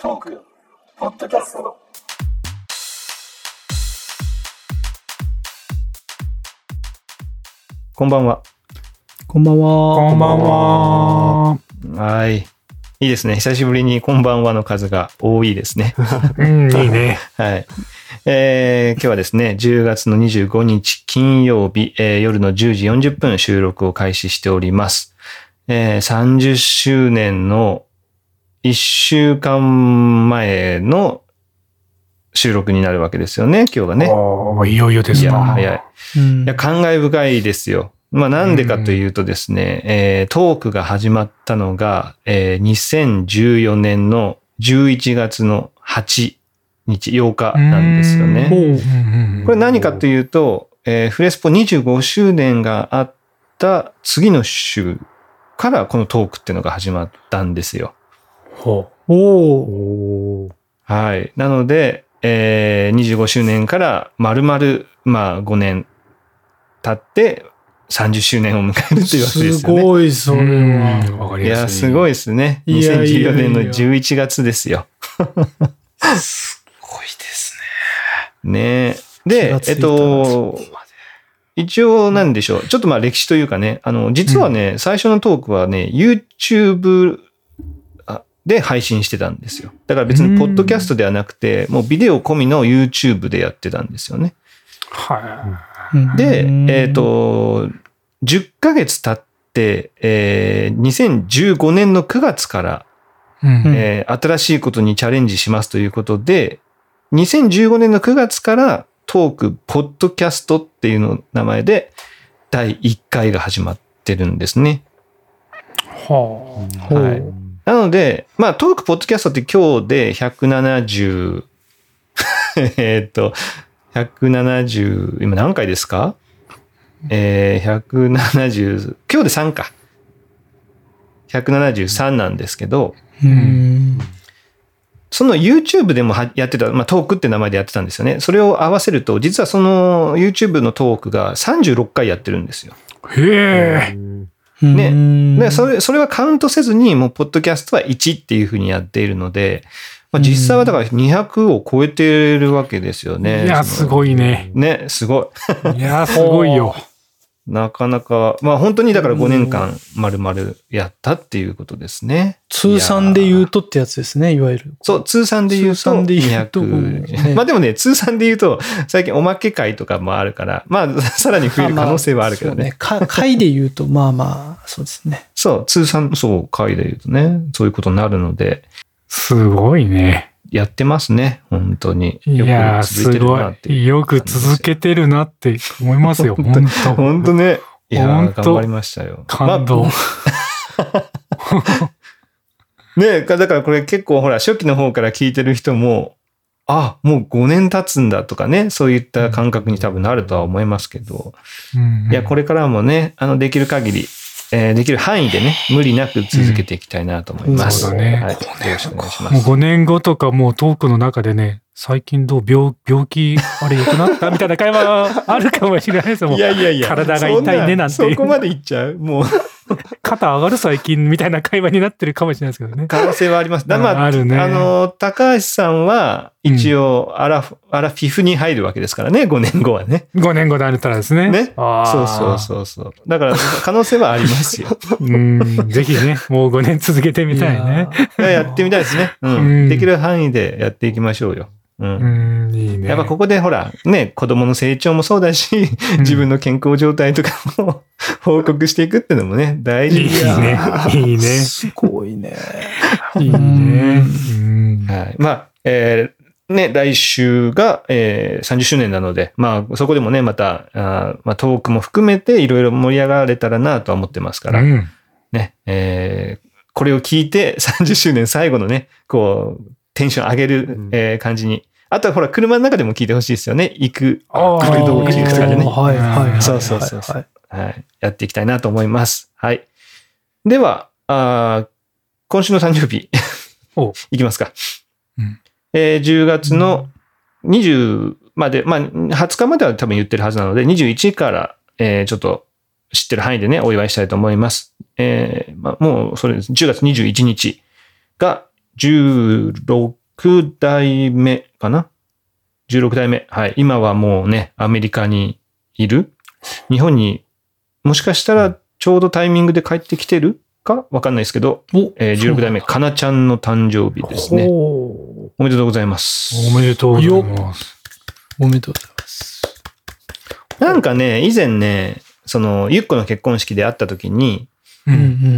トークポッドキャストこんばんは。こんばんは。こんばんは。はい。いいですね。久しぶりにこんばんはの数が多いですね。うん、いいね。はい。えー、今日はですね、10月の25日金曜日、えー夜の10時40分収録を開始しております。えー30周年の1週間前の収録になるわけですよね、今日がね。いよいよでいや、すな。早い。うんいや、感慨深いですよ。まあなんでかというとですね、えートークが始まったのが、えー2014年の11月の8日、8日なんですようね。んこれ何かというと、えーフレスポ25周年があった次の週からこのトークっていうのが始まったんですよ。ほおう。お。おーはい。なので、えー25周年から丸々、まあ5年経って30周年を迎えるというわけですすよね。ごい、それうんは。わかりやいや、すい。すごいですね。いやいやいや2014年の11月ですよ。すごいですね気でえったと、一応なんでしょう。ちょっとまあ歴史というかね、あの、実はね、最初のトークはね、YouTube で配信してたんですよ。だから別にポッドキャストではなくて、もうビデオ込みの YouTube でやってたんですよね。はね。で、うんえっ、、と、10ヶ月経って、えー2015年の9月から、い。うんうんえー新しいことにチャレンジしますということで、2015年の9月からトーク、ポッドキャストっていうの名前で第1回が始まってるんですね。はほうはいなので、まあトーク、ポッドキャストって今日で170、えーっと、170、今何回ですか？えー、170、今日で3か。173なんですけど、うん。その YouTube でもはやってた、まあ、トークって名前でやってたんですよね。それを合わせると、実はその YouTube のトークが36回やってるんですよ。あ。へえ。ねねで、それ、それはカウントせずに、もう、ポッドキャストは1っていうふうにやっているので、まあ、実際はだから200を超えてるわけですよね。いや、すごいね。ね、すごい。いや、すごいよ。なかなか、まあ本当にだから5年間丸々やったっていうことですね。通算で言うとってやつですね、いわゆる。そう、通算で言うと通算で言うと200。ねまあでもね、通算で言うと、最近おまけ会とかもあるから、まあ さらに増える可能性はあるけどね。まあそうか 回で言うと、まあまあ、そうですね。そう、通算、そう、回で言うとね、そういうことになるので、すごいね。やってますね、本当に。よくいや、すごい。よく続けてるなって思いますよ。本当本当本当ね。いや頑張りましたよ。感動。まあ ねだからこれ結構ほら、初期の方から聞いてる人も、あ、もう5年経つんだとかね、そういった感覚に多分なるとは思いますけど、いや、これ。れからもね、あの、できる限り、えーできる範囲でね、無理なく続けていきたいなと思います。うんそうだねはい。よろしくお願いします。5年後とかもうトークの中でね、最近どう病、病気、あれ良くなった？みたいな会話あるかもしれないですよ。もういやいやいや。体が痛いねなんてそそこまでいっちゃう？もう、肩上がる最近みたいな会話になってるかもしれないですけどね。可能性はあります。だまあ、あるねあの、高橋さんは、一応、アラフ、アラフィフに入るわけですからね、5年後はね。5年後であったらですね。ねそうそうそうそう。だから、可能性はありますよ。うん、ぜひね、もう5年続けてみたいね。いややってみたいですね。う。うんんできる範囲でやっていきましょうよ。うん。うん、いいね。やっぱここでほら、ね、子供の成長もそうだし、自分の健康状態とかも 報告していくっていうのもね、大事いいですね。いいね。すごいね。いいね。うん。はい。まあ、えーね、来週が、えー30周年なので、まあ、そこでもね、また、あーまあ、トークも含めていろいろ盛り上がれたらなとは思ってますから、うんね、えーこれを聞いて30周年最後のね、こう、テンション上げる、うんえー感じに。あとはほら、車の中でも聞いてほしいですよね。行く、あー来る道中とかでね。はいはいはい。そうそうそうそうはいはい。やっていきたいなと思います。はい。では、あー今週の誕生日お、いきますか。うんえー10月の20まで、まあ、20日までは多分言ってるはずなので、21から、えーちょっと知ってる範囲でね、お祝いしたいと思います。えーまあ、もう、それです。10月21日が16代目かな ?16 代目。はい。今はもうね、アメリカにいる？日本にもしかしたらちょうどタイミングで帰ってきてるか？わかんないですけど、おえー16代目、かなちゃんの誕生日ですね。ほおめでとうございます。おめでとうございます。う。おめでとうございます。なんかね、以前ね、その、ゆっこの結婚式で会った時に。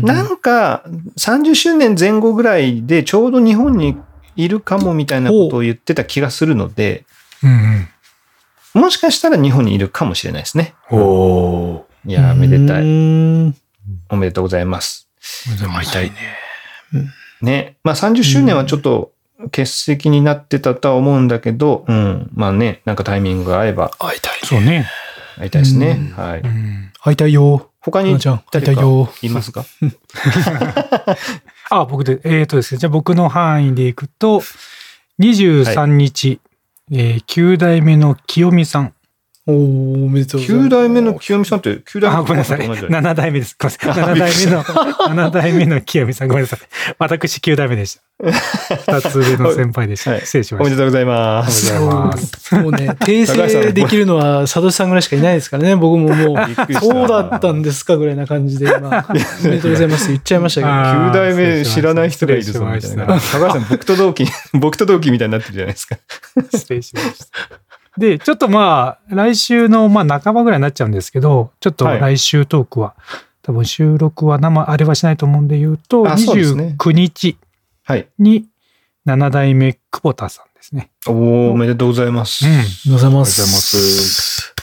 なんか、30周年前後ぐらいでちょうど日本にいるかもみたいなことを言ってた気がするので、うんうん。もしかしたら日本にいるかもしれないですね。おー。いやー、めでたうい。おめでとうございます。おめでとうございます。ね。まあ30周年はちょっと欠席になってたとは思うんだけど、うん。まあね、なんかタイミングが合えば会いたい。そうね。会いたいですね。うんはい。うん。会いたいよ。他に誰かたいよ。いますか？あ、僕で、えっ、とですね。じゃあ僕の範囲でいくと、23日、えー、9代目の清美さん。おーおめでとうございます。9代目の清美さんって9代目あ、ごめんなさい。と同じだよね7代目です。ごめんなさい。7代目の、7代目の清美さん。ごめんなさい。私9代目でした。2つ上の先輩でした。はい失礼しました。おめでとうございま。おめですとうございます。もうね、訂正できるのは、サトシさんぐらいしかいないですからね。僕ももう、びっくりしたそうだったんですかぐらいな感じで、まあ、おめでとうございます言っちゃいましたけど。あ9代目知らない人がいるぞみたいな。高橋さん、僕と同期、僕と同期みたいになってるじゃないですか。失礼しました。で、ちょっとまあ、来週の、まあ、半ばぐらいになっちゃうんですけど、ちょっとはい来週トークは、多分収録は生、あれはしないと思うんで言うと、あそうですね29日はい。に、7代目久保田さんですね。おーおめでとうございます。うん。ありがとうございまありがとうございます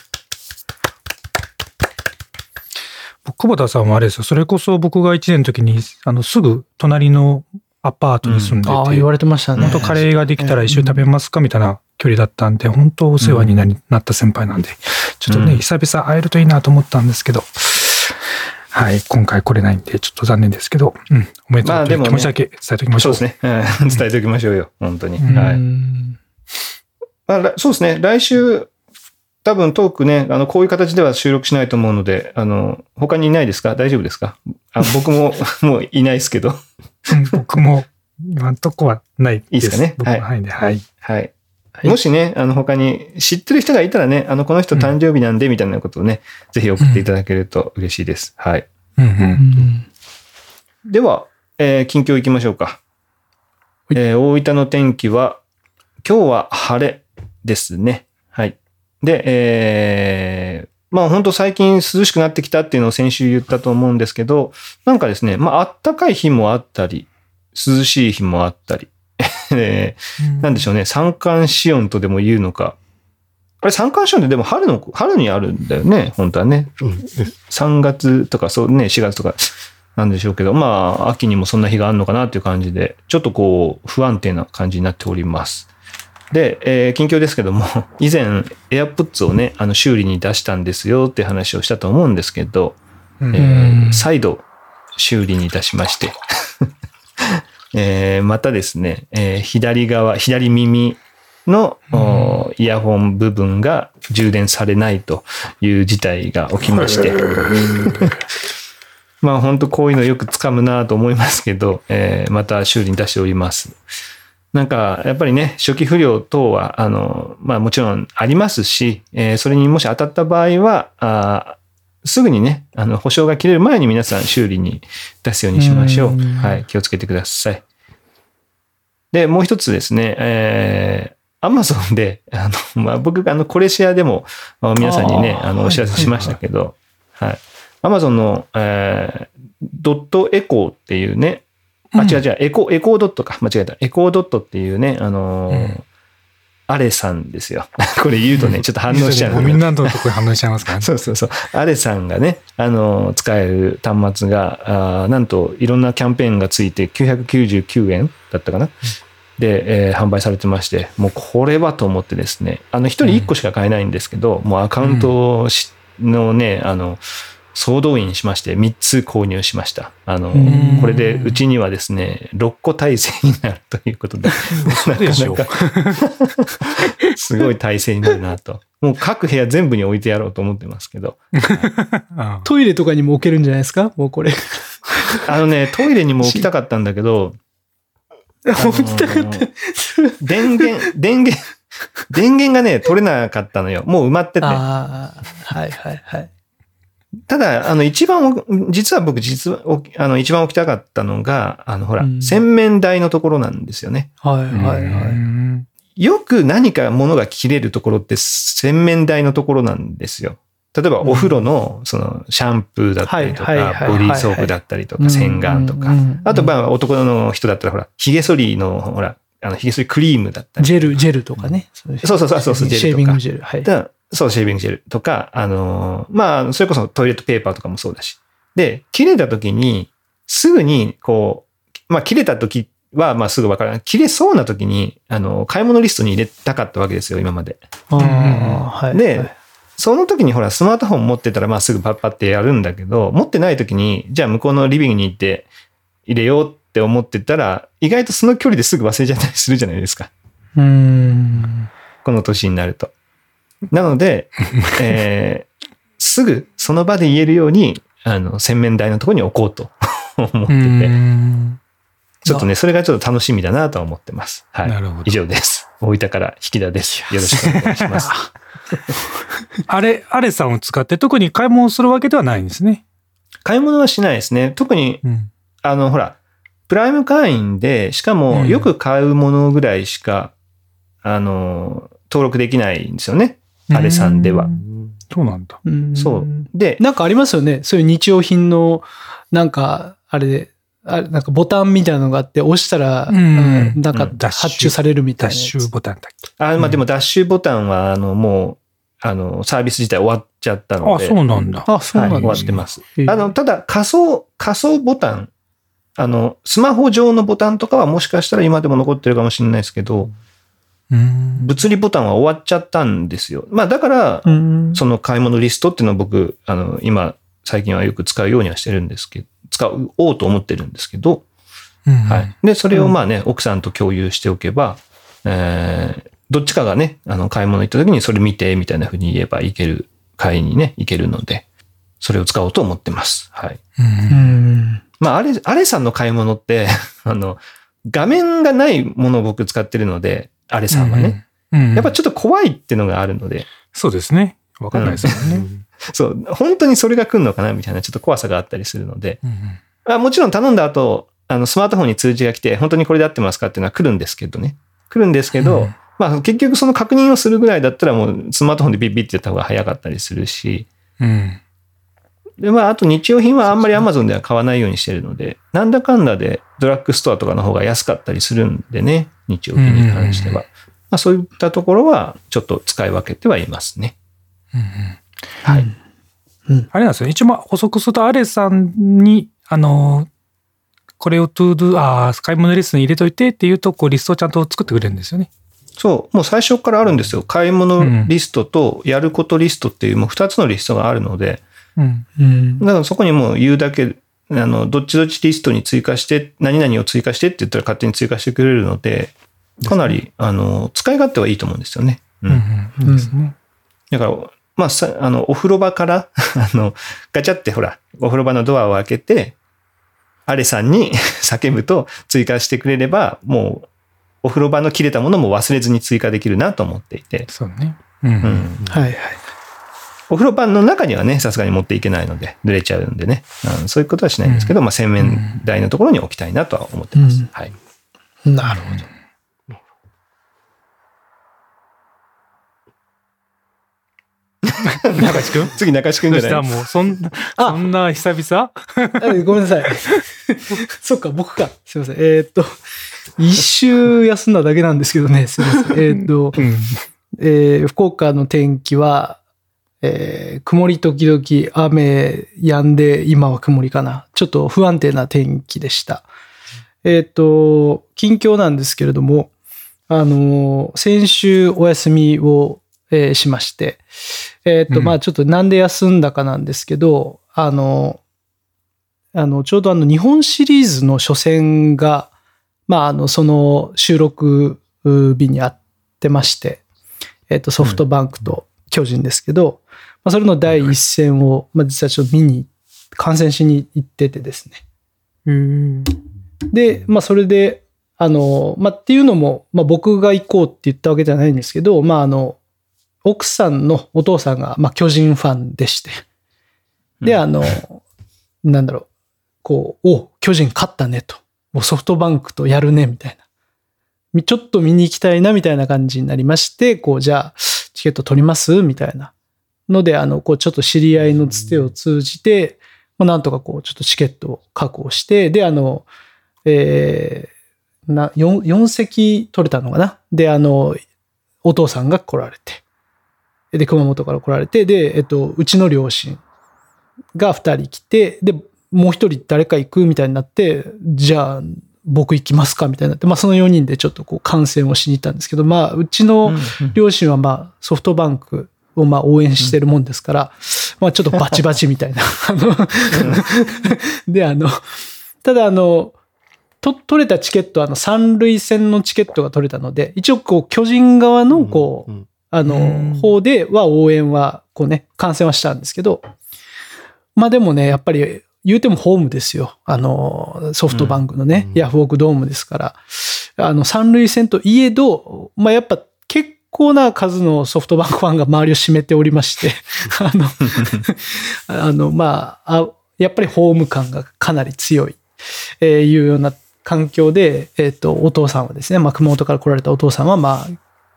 久保田さんはあれですよ。それこそ僕が1年の時に、あの、すぐ隣のアパートに住んでて、ああ、言われてましたね。本当カレーができたら一緒に食べますかみたいな距離だったんで、本当お世話になりなった先輩なんで、ちょっとね、うん久々会えるといいなと思ったんですけど、はい、今回来れないんで、ちょっと残念ですけど、うん、おめでとうというまあでもね気持ちだけ伝えておきましょう。そうですね。うん伝えておきましょうよ。本当に。うんはい。そうですね。来週、多分トークね、あの、こういう形では収録しないと思うので、あの、他にいないですか？大丈夫ですか？あ僕も もういないですけど。うん僕も、今んとこはないです。いいですかね？はい。はい。はいもしね、あの、他に知ってる人がいたらね、あの、この人誕生日なんで、みたいなことをね、ぜひ送っていただけると嬉しいです。はい。うんう。うんんでは、えー近況行きましょうか。えー大分の天気は、今日は晴れですね。はい。で、えーまあ本当最近涼しくなってきたっていうのを先週言ったと思うんですけど、なんかですね、まああったかい日もあったり、涼しい日もあったり、えーなんでしょうね、三寒四温とでも言うのか。あれ三寒四温ってでも春の、春にあるんだよね、本当はね。3月とか、そうね、4月とかなんでしょうけど、まあ、秋にもそんな日があるのかなっていう感じで、ちょっとこう、不安定な感じになっております。で、えー近況ですけども、以前、AirPods をね、あの、修理に出したんですよって話をしたと思うんですけど、うん。えうんー再度、修理に出しまして、えーまたですね、えー左側、左耳の、おイヤホン部分が充電されないという事態が起きまして、まあ本当こういうのよくつかむなと思いますけど、えーまた修理に出しております。なんか、やっぱりね、初期不良等は、あの、まあもちろんありますし、えーそれにもし当たった場合は、あーすぐにね、あの、保証が切れる前に皆さん修理に出すようにしましょう。うんはい、気をつけてください。で、もう一つですね、えー、アマゾンで、あの、まあ、僕、あの、コレシアでも、あ皆さんにね、あの、お知らせしましたけど、はい。アマゾンの、えー、ドットエコーっていうね、あ、違う違う、エコ、エコードットか。間違えた。エコードットっていうね、あのーうんアレさんですよ。これ言うとね、ちょっと反応しちゃうみんなのとこに反応しちゃいますからね。そうそうそう。アレさんがね、あの、使える端末が、あーなんといろんなキャンペーンがついて999円だったかな。で、えー販売されてまして、もうこれはと思ってですね、あの、一人一個しか買えないんですけど、もうアカウントのね、あの、総動員しまして、3つ購入しました。あのうん、これでうちにはですね、6個体制になるということで、でしょうなかなか すごい体制になるなと。もう各部屋全部に置いてやろうと思ってますけど、あトイレとかにも置けるんじゃないですか？もうこれ。あのね、トイレにも置きたかったんだけど、持ちたかった。電源、電源、電源がね、取れなかったのよ。もう埋まってて。ああ、はいはいはい。ただ、あの、一番お、実は僕、実は、おあの、一番置きたかったのが、あの、ほら、うん洗面台のところなんですよね。はいはいはい。うんよく何か物が切れるところって洗面台のところなんですよ。例えばお風呂の、その、シャンプーだったりとか、ボディーソープだったりとか、洗顔とか。あと、まあ、男の人だったら、ほら、髭剃りの、ほら、あの、髭剃りクリームだったり。ジェル、ジェルとかね。そうそうそうそうジェルとかシェービングジェル。はい。そう、シェービングジェルとか、あのーまあ、それこそトイレットペーパーとかもそうだし。で、切れた時に、すぐに、こう、まあ、切れた時は、まあ、すぐわからない。切れそうな時に、あの、買い物リストに入れたかったわけですよ、今まで。はい。ではいその時にほら、スマートフォン持ってたら、まあ、すぐパッパってやるんだけど、持ってない時に、じゃあ向こうのリビングに行って入れようって思ってたら、意外とその距離ですぐ忘れちゃったりするじゃないですか。うーん。この年になると。なので、えーすぐその場で言えるように、あの、洗面台のところに置こうと 思ってうて、んちょっとね、それがちょっと楽しみだなとは思ってます。はい。なるほど以上です。大分から引田です。よろしくお願いします。あれ、アレさんを使って特に買い物するわけではないんですね。買い物はしないですね。特に、うん。あの、ほら、プライム会員で、しかもうんよく買うものぐらいしか、あの、登録できないんですよね。アレさんではう。そうなんだ。うんそう。で、なんかありますよね。そういう日用品の、なんか、あれで、あなんかボタンみたいなのがあって、押したら、なんかうんダッシュ発注されるみたダッいなやつ。シュボタンだっけ？あまあうんでもダッシュボタンは、あの、もう、あの、サービス自体終わっちゃったのあ、で。そうなんだ。あ、そうはい、終わなんですね。ってます。あの、ただ、仮想、仮想ボタン、あの、スマホ上のボタンとかはもしかしたら今でも残ってるかもしれないですけど、うん。物理ボタンは終わっちゃったんですよ。まあ、だから、うんその買い物リストっていうのを僕、あの、今、最近はよく使うようにはしてるんですけど、使おうと思ってるんですけど、うんはい。で、それをまあね、奥さんと共有しておけば、えーどっちかがね、あの、買い物行った時にそれ見て、みたいな風に言えばいける、買いにね、行けるので、それを使おうと思ってます。はい。うんうん。まあ、あれ、あれさんの買い物って、あの、画面がないものを僕使ってるので、あれさんはね。うん。やっぱちょっと怖いっていうのがあるので、そうですね。わかんないですもんね。そう、本当にそれが来るのかなみたいなちょっと怖さがあったりするので、うんまあ、もちろん頼んだ後、あの、スマートフォンに通知が来て、本当にこれで合ってますかっていうのは来るんですけどね。来るんですけど、うんまあ結局その確認をするぐらいだったらもうスマートフォンでピッピッってやった方が早かったりするし、うん。で、まああと日用品はあんまり Amazon では買わないようにしてるので、なんだかんだでドラッグストアとかの方が安かったりするんでね、日用品に関してうんは。まあそういったところはちょっと使い分けてはいますね。うんはい。あれなんですよ。一応まあ補足すると、アレさんに、あの、これを to do、ああ、買い物リストに入れといてっていうと、こうリストをちゃんと作ってくれるんですよね。そう、もう最初からあるんですよ。買い物リストとやることリストっていうもう2つのリストがあるので、うん。うん。だからそこにもう言うだけ、あの、どっちどっちリストに追加して、何々を追加してって言ったら勝手に追加してくれるので、かなり、あの、使い勝手はいいと思うんですよね。う。うんん。うん。いいですね。だから、まあ、さ、あの、お風呂場から、あの、ガチャってほら、お風呂場のドアを開けて、アレさんに 叫ぶと追加してくれれば、もう、お風呂場の切れたものも忘れずに追加できるなと思っていて、そうね。うん。うん。はいはい。お風呂場の中にはね、さすがに持っていけないので、濡れちゃうんでね、うんそういうことはしないんですけど、まあ、洗面台のところに置きたいなとは思ってます。うんはい。なるほど。中地君？次、中志くんどうしたじゃないもう、そんな、あそんな久々？あごめんなさい。そっか、僕か。すいません。えーっと、一周休んだだけなんですけどね、すいません。えーっと、うん。えー福岡の天気は、えー曇り時々雨止んで、今は曇りかな。ちょっと不安定な天気でした。えーっと、近況なんですけれども、あのー先週お休みを、えーしまして、えーっと、うんまあちょっとなんで休んだかなんですけど、あの、あの、ちょうどあの日本シリーズの初戦が、まああの、その収録日にあってまして、えっ、と、ソフトバンクと巨人ですけど、まあ、それの第一戦を、まあ、実はちょっと見に、観戦しに行っててですね。うん。で、まあ、それで、あの、まあ、っていうのも、まあ、僕が行こうって言ったわけじゃないんですけど、まあ、あの、奥さんのお父さんが、まあ、巨人ファンでして。で、うんあの、なんだろう、こう、お、巨人勝ったねと。もうソフトバンクとやるね、みたいな。みちょっと見に行きたいな、みたいな感じになりまして、こう、じゃあ、チケット取りますみたいな。ので、あの、こう、ちょっと知り合いのつてを通じて、まあ、なんとかこう、ちょっとチケットを確保して、で、あの、えー、な、4、4席取れたのかな？で、あの、お父さんが来られて、で、熊本から来られて、で、えっと、うちの両親が2人来て、で、もう一人誰か行くみたいになって、じゃあ、僕行きますかみたいになって、まあその4人でちょっとこう観戦をしに行ったんですけど、まあうちの両親はまあソフトバンクをまあ応援してるもんですから、まあちょっとバチバチみたいな。で、あの、ただあの、と取れたチケットはあの三塁戦のチケットが取れたので、一応こう巨人側のこう、うん。あうん。の、方では応援は、こうね、観戦はしたんですけど、まあでもね、やっぱり言うてもホームですよ。あの、ソフトバンクのね、うん。ヤフオクドームですから、あの、三塁戦といえど、まあやっぱ結構な数のソフトバンクファンが周りを占めておりまして、あの、あの、まあ、あやっぱりホーム感がかなり強い、えーいうような環境で、えっ、と、お父さんはですね、まあ、熊本から来られたお父さんは、まあ、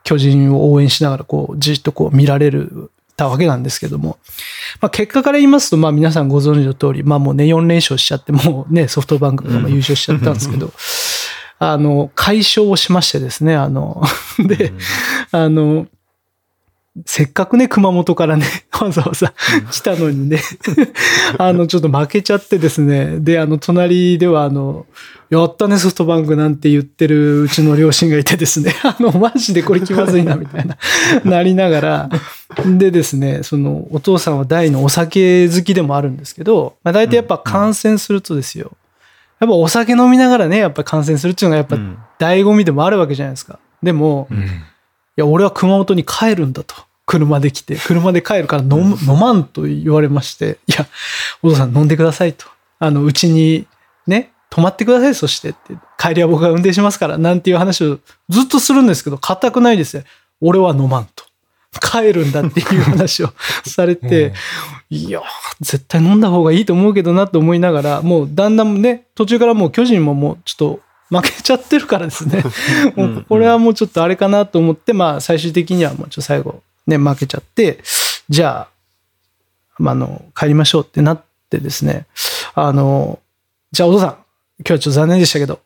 巨人を応援しながら、こう、じっとこう見られる、たわけなんですけども、まあ、結果から言いますと、まあ、皆さんご存知の通り、まあ、もうね、4連勝しちゃって、もうね、ソフトバンクがまあ優勝しちゃったんですけど、あの、解消をしましてですね、あの、で、あの、せっかくね、熊本からね、わざわざ来たのにね、あの、ちょっと負けちゃってですね、で、あの、隣では、あの、やったね、ソフトバンクなんて言ってるうちの両親がいてですね、あの、マジでこれ気まずいな、みたいな、なりながら、でですね、その、お父さんは大のお酒好きでもあるんですけど、まあ、大体やっぱ感染するとですよ、やっぱお酒飲みながらね、やっぱ感染するっていうのがやっぱうん醍醐味でもあるわけじゃないですか。でも、いや、俺は熊本に帰るんだと。車で来て、車で帰るから飲む飲まんと言われまして、いや、お父さん飲んでくださいと。あの、うちにね、泊まってください、そしてって。帰りは僕が運転しますから、なんていう話をずっとするんですけど、固くないですよ。俺は飲まんと。帰るんだっていう話をされて、いや、絶対飲んだ方がいいと思うけどなと思いながら、もうだんだんね、途中からもう巨人ももうちょっと負けちゃってるからですね。もうこれはもうちょっとあれかなと思って、まあ最終的にはもうちょっと最後ね、負けちゃって、じゃあ、まあ、あの、帰りましょうってなってですね、あの、じゃあお父さん、今日はちょっと残念でしたけど、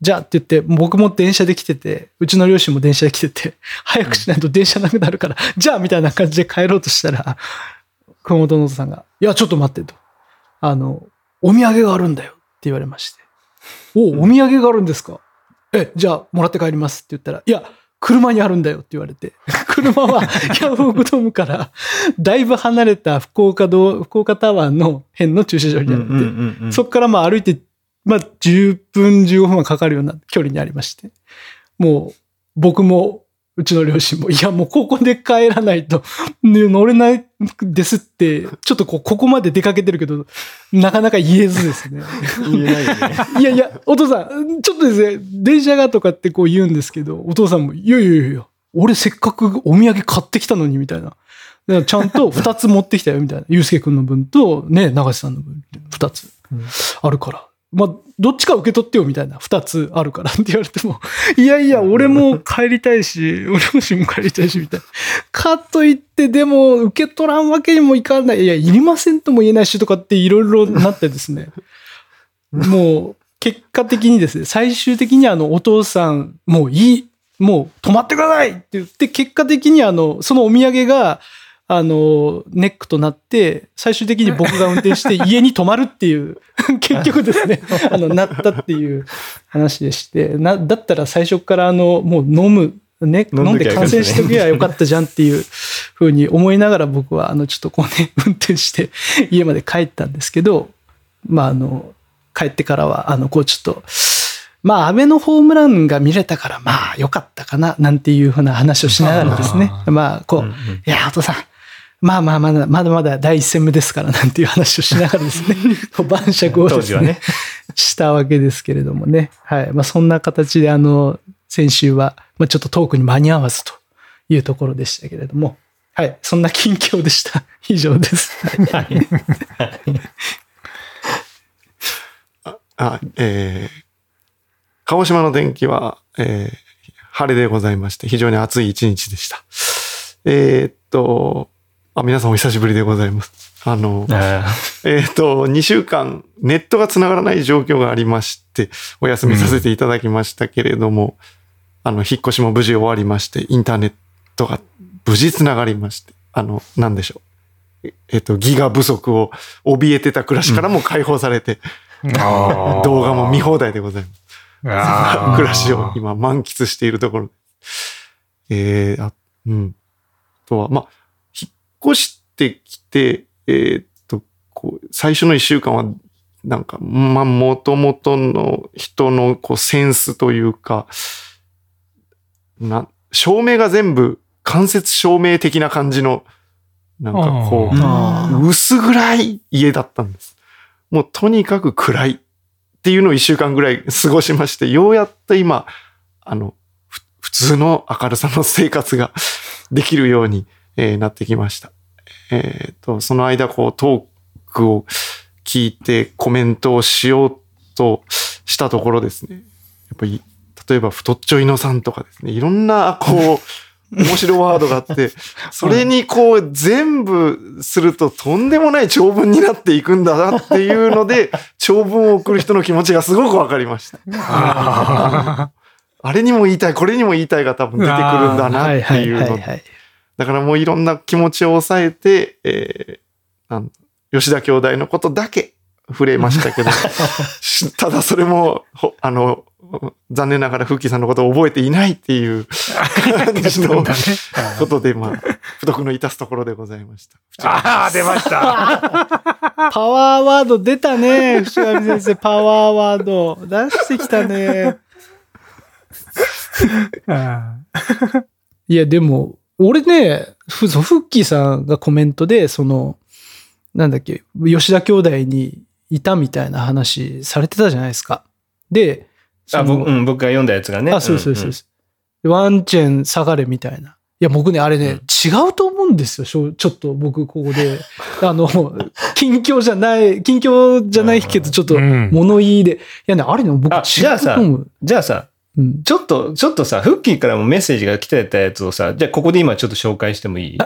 じゃあって言って、僕も電車で来てて、うちの両親も電車で来てて、早くしないと電車なくなるから、じゃあみたいな感じで帰ろうとしたら、熊本のさんが、いや、ちょっと待ってと。あの、お土産があるんだよって言われまして。おお土産があるんですか？え、じゃあもらって帰りますって言ったら、いや、車にあるんだよって言われて。車はヤフオクドームからだいぶ離れた福岡道、福岡タワーの辺の駐車場にあるんで、そこからまあ歩いて、まあ10分15分はかかるような距離にありまして。もう僕もうちの両親も、いやもうここで帰らないと、ね乗れないですって、ちょっとこう、ここまで出かけてるけど、なかなか言えずですね。言えないよね。いやいや、お父さん、ちょっとですね、電車がとかってこう言うんですけど、お父さんも、いやいやいや俺せっかくお土産買ってきたのに、みたいな。だからちゃんと二つ持ってきたよ、みたいな。ゆうすけくんの分と、ね、長瀬さんの分、二つあるから。まあ、どっちか受け取ってよ、みたいな。二つあるからって言われても、いやいや、俺も帰りたいし、俺両親も帰りたいし、みたいな。かといって、でも、受け取らんわけにもいかない。いや、いりませんとも言えないしとかっていろいろなってですね。もう、結果的にですね、最終的にあの、お父さん、もういい、もう止まってくださいって言って、結果的にあの、そのお土産が、あの、ネックとなって、最終的に僕が運転して 家に泊まるっていう、結局ですね、あの、なったっていう話でして、な、だったら最初からあの、もう飲む、ね、飲んで感染しとけばよかったじゃんっていうふうに思いながら僕は、あの、ちょっとこうね、運転して家まで帰ったんですけど、まあ、あの、帰ってからは、あの、こうちょっと、まあ、安倍のホームランが見れたから、まあ、良かったかな、なんていうふうな話をしながらですね。まあ、こう、いや、お父さん、まあまあまだ、まだまだ第一戦目ですからなんていう話をしながらですね、晩酌をですねね。したわけですけれどもね。はい。まあそんな形であの、先週は、まあちょっとトークに間に合わずというところでしたけれども。はい。そんな近況でした。以上です。はいあ、えー、鹿児島の天気は、えー、晴れでございまして、非常に暑い一日でした。えーっと、あ、皆さんお久しぶりでございます。あの、あえーっと、2週間、ネットが繋がらない状況がありまして、お休みさせていただきましたけれども、あの、引っ越しも無事終わりまして、インターネットが無事繋がりまして、あの、なんでしょう。ええーっと、ギガ不足を怯えてた暮らしからも解放されて、動画も見放題でございます。暮らしを今満喫しているところです。えー、あ、うん。あとは、まあ、越してきて、えーっと、こう、最初の一週間は、なんか、まあ、もともとの人の、こう、センスというか、な、照明が全部、間接照明的な感じの、なんかこう、薄暗い家だったんです。もうとにかく暗いっていうのを一週間ぐらい過ごしまして、ようやっと今、あの、ふ普通の明るさの生活ができるように、えーなってきました。えっ、と、その間こうトークを聞いてコメントをしようとしたところですね。やっぱり、例えば太っちょいのさんとかですね、いろんなこう、面白ワードがあって、それにこう全部するととんでもない長文になっていくんだなっていうので、長文を送る人の気持ちがすごくわかりました。ああれにも言いたい、これにも言いたいが多分出てくるんだなっていうの。だからもういろんな気持ちを抑えて、えー吉田兄弟のことだけ触れましたけど、し ただそれも、ほあの、残念ながら、フッキーさんのことを覚えていないっていう感じのーことで、まあ、不徳の致すところでございました。あー、出ました。パワーワード出たね。伏上先生、パワーワード。出してきたね。あいや、でも、俺ね、ふそうフッキーさんがコメントで、その、なんだっけ、吉田兄弟にいたみたいな話されてたじゃないですか。で、そあ、の僕、うん、僕が読んだやつがね。あ、そうそうそううんそう。ワンチェン下がれみたいな。いや、僕ね、あれね、違うと思うんですよ。ちょっと僕、ここで。あの、近況じゃない、近況じゃないけど、ちょっとうん物言いで。いやね、あれね、僕あ違じゃあさうと思う。じゃあさ、うん。ちょっと、ちょっとさ、フッキーからもメッセージが来てたやつをさ、じゃあここで今ちょっと紹介してもいい？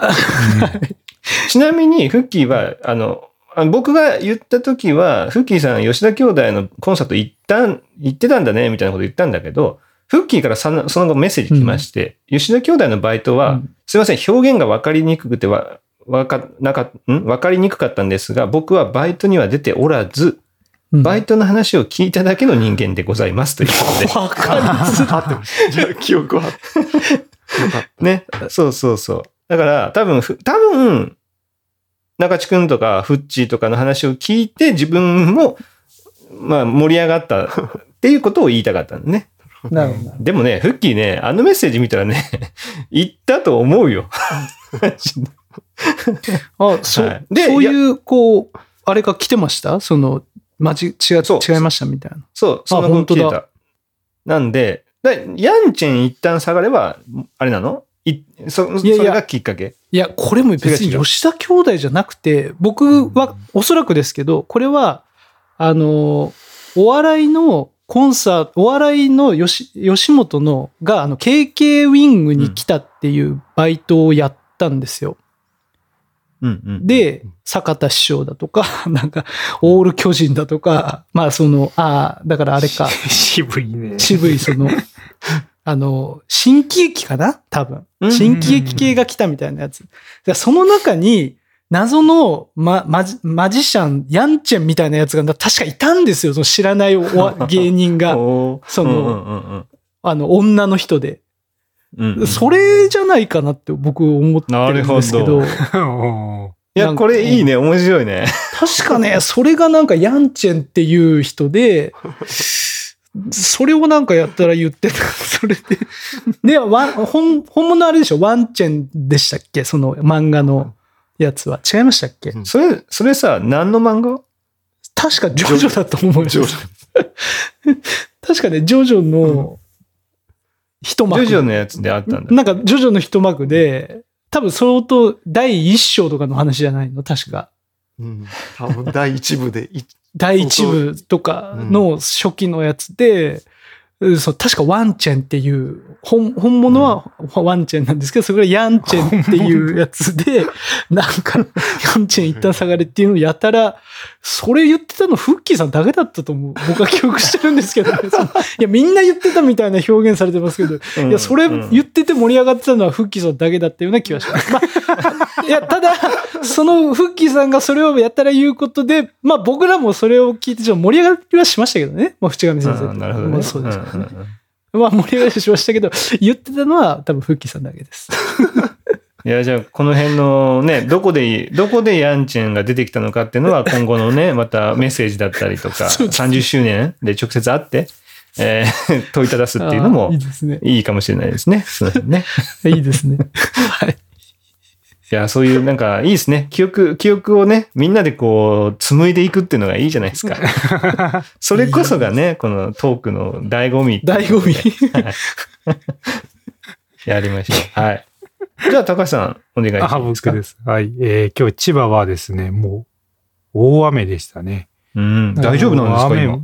ちなみに、フッキーは、あの、あ僕が言った時は、フッキーさん、吉田兄弟のコンサート行ったん、行ってたんだね、みたいなこと言ったんだけど、フッキーからその後メッセージ来まして、吉田兄弟のバイトは、うん。すいません、表現が分かりにくくてわ、わか、なか、ん？分かりにくかったんですが、僕はバイトには出ておらず、うんバイトの話を聞いただけの人間でございますということで。わかりづらって。じゃあ、記憶は。ね。そうそうそう。だから、多分ふ、多分、中地くんとか、フッチーとかの話を聞いて、自分も、まあ、盛り上がったっていうことを言いたかったんだね。なるほど。でもね、フッキーね、あのメッセージ見たらね、言ったと思うよ。あ、そう、はいでそういう、こう、あれが来てました？その、まじ、違う、そう。違いましたみたいな。そう、その後本当だ。聞いた。なんで、だヤンチェン一旦下がれば、あれなの？いそそいやいや。れがきっかけ？いや、これも別に吉田兄弟じゃなくて、僕は、おそらくですけど、これは、あの、お笑いのコンサート、お笑いの吉吉本のが、あの、KK ウィングに来たっていうバイトをやったんですよ。うんうん。で、坂田師匠だとか、なんか、オール巨人だとか、まあその、ああ、だからあれか、渋いね。渋いその、あの、新喜劇かな？多分う。ん新喜劇系が来たみたいなやつ。でその中に、謎のママジマジシャン、ヤンチェンみたいなやつが確かいたんですよ。その知らないお芸人が。そのあの、女の人で。うんうんそれじゃないかなって僕思ってるんですけなるど。おーいや、これいいね。面白いね。確かね、それがなんかヤンチェンっていう人で、それをなんかやったら言ってた。それで。で、ワン本、本物あれでしょ？ワンチェンでしたっけ？その漫画の。やつは。違いましたっけ、うんそれ、それさ、何の漫画？確かジョジョだと思うよ。ジョジ 確かね、ジョジョの一幕。ジョジョのやつであったんだ。なんか、ジョジョの一幕で、多分相当第一章とかの話じゃないの？確か。うん。多分第一部でい、第一部とかの初期のやつで、うんそう、確かワンチェンっていう、本、本物はワンチェンなんですけど、それがヤンチェンっていうやつで、なんか、ヤンチェン一旦下がれっていうのをやたら、それ言ってたのフッキーさんだけだったと思う。僕は記憶してるんですけどね。いや、みんな言ってたみたいな表現されてますけど、うんいや、それうん言ってて盛り上がってたのはフッキーさんだけだったような気はします。まあ、いや、ただ、そのフッキーさんがそれをやったら言うことで、まあ僕らもそれを聞いてちょっと盛り上がりはしましたけどね。まあ、淵上先生。うんなるほどね。まあそうです。うんうんうんまあ盛り上がりはしましたけど、言ってたのは多分フッキーさんだけです。いや、じゃあ、この辺のね、どこで、どこでヤンチェンが出てきたのかっていうのは、今後のね、またメッセージだったりとか、そうですね30周年で直接会って、えー問いただすっていうのあもーいいですね。いいかもしれないですね。その辺ね。いいですね。はい。いや、そういうなんかいいですね。記憶、記憶をね、みんなでこう、紡いでいくっていうのがいいじゃないですか。それこそがね、このトークの醍醐味。醍醐味。やりましょう。はい。じゃあ、高橋さん、お願いしあ、ますか。僕です。はい。えー今日千葉はですね、もう、大雨でしたね。うん。大丈夫なんですか、雨今。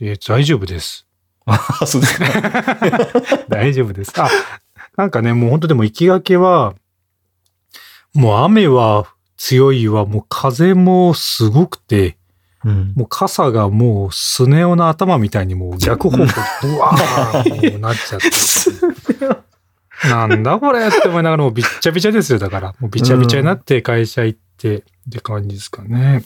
えー大丈夫です。あ、そうですか。大丈夫です。あ、なんかね、もう本当でも行きがけは、もう雨は強いわ、もう風もすごくて、うん。もう傘がもうスネ夫の頭みたいにもう逆方向にブワーもうなっちゃって。なんだこれって思いながらもうびっちゃびちゃですよ。だから。もうびちゃびちゃになって会社行ってって感じですかね。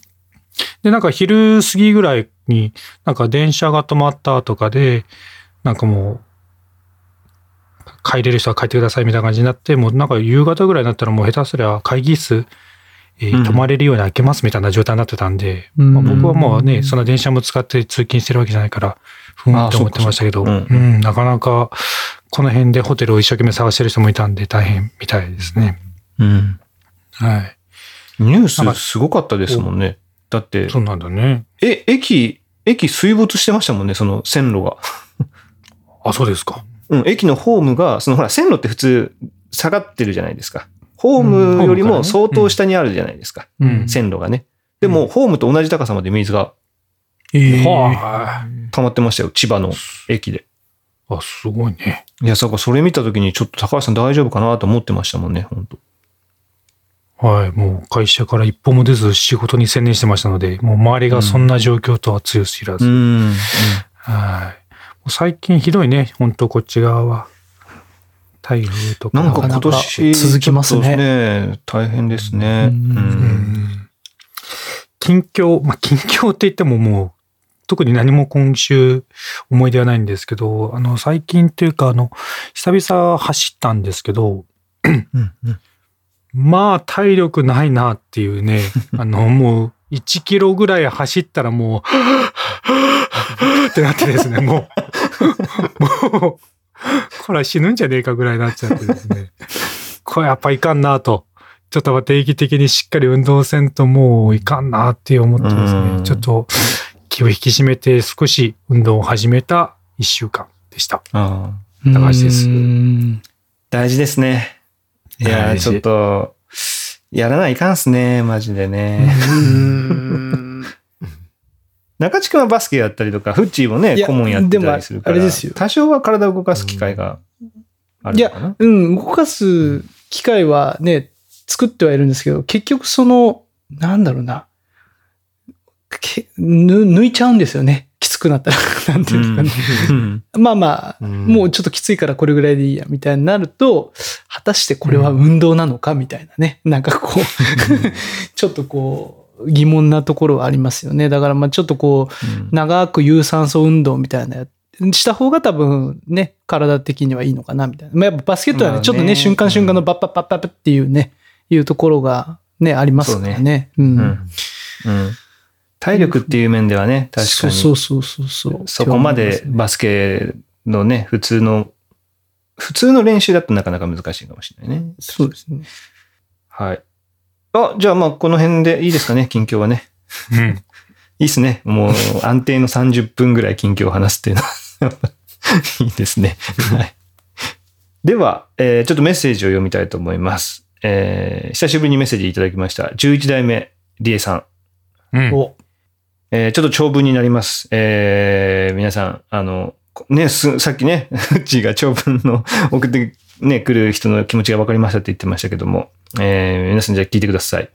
で、なんか昼過ぎぐらいになんか電車が止まったとかで、なんかもう、帰れる人は帰ってくださいみたいな感じになって、もうなんか夕方ぐらいになったらもう下手すりゃ会議室、えーうん泊まれるように開けますみたいな状態になってたんで、うんまあ、僕はもうね、そんな電車も使って通勤してるわけじゃないから、ふんって思ってましたけど、ううかそうかん、なかなかこの辺でホテルを一生懸命探してる人もいたんで大変みたいですね。うん。はい。ニュースすごかったですもんね。だって、そうなんだね。え、駅、駅水没してましたもんね、その線路が。あ、そうですか。うん、駅のホームが、そのほら、線路って普通下がってるじゃないですか。ホームよりも相当下にあるじゃないですか。うん線路がね。でも、ホームと同じ高さまで水がええは溜まってましたよ、千葉の駅で。あ、すごいね。いや、だからそれ見たときにちょっと高橋さん大丈夫かなと思ってましたもんね、本当はい。もう会社から一歩も出ず仕事に専念してましたので、もう周りがそんな状況とは強すぎらず。ん。はい。最近ひどいね、本当こっち側は。台風とか。なんか今年、続きますねね。大変ですね。うん近況、まあ、近況って言ってももう、特に何も今週思い出はないんですけど、あの、最近というか、あの、久々走ったんですけど、うんうんまあ、体力ないなっていうね、あの、もう、1キロぐらい走ったらもう、ってなってですね、もう、もう、これは死ぬんじゃねえかぐらいになっちゃってですね、これやっぱいかんなと。ちょっと定期的にしっかり運動せんともういかんなって思ってですね、うん。ちょっと気を引き締めて少し運動を始めた1週間でした。ああ。高橋です。うん。大事ですね。いやちょっと、やらないかんっすね、マジでね。中地君はバスケやったりとか、フッチーもね、いや顧問やってたりするから、多少は体を動かす機会があるのかな？うん、動かす機会はね、作ってはいるんですけど、結局その、なんだろうな、けぬ抜いちゃうんですよね。きつくなったら。なんていうかね。うんまあまあ、うんもうちょっときついからこれぐらいでいいや、みたいになると、果たしてこれは運動なのかみたいなね。なんかこう、ちょっとこう、疑問なところはありますよね。だからまあちょっとこう、長く有酸素運動みたいなやした方が多分ね、体的にはいいのかなみたいな。まあ、やっぱバスケットはね、ちょっとね、瞬間瞬間のバッパッパッパッっていうね、いうところがね、ありますからね。うん体力っていう面ではね、確かに。そうそうそうそう。そこまでバスケのね、普通の、普通の練習だとなかなか難しいかもしれないね。そうですね。はい。あ、じゃあまあこの辺でいいですかね、近況はね。うん。いいっすね。もう安定の30分ぐらい近況を話すっていうのは。いいですね。はい。では、えーちょっとメッセージを読みたいと思います。えー久しぶりにメッセージいただきました。11代目、リエさん。うん。お、えーちょっと長文になります。えー皆さん、あの、ね、す、さっきね、うちが長文の送ってね、来る人の気持ちが分かりましたって言ってましたけども、えー皆さんじゃあ聞いてください。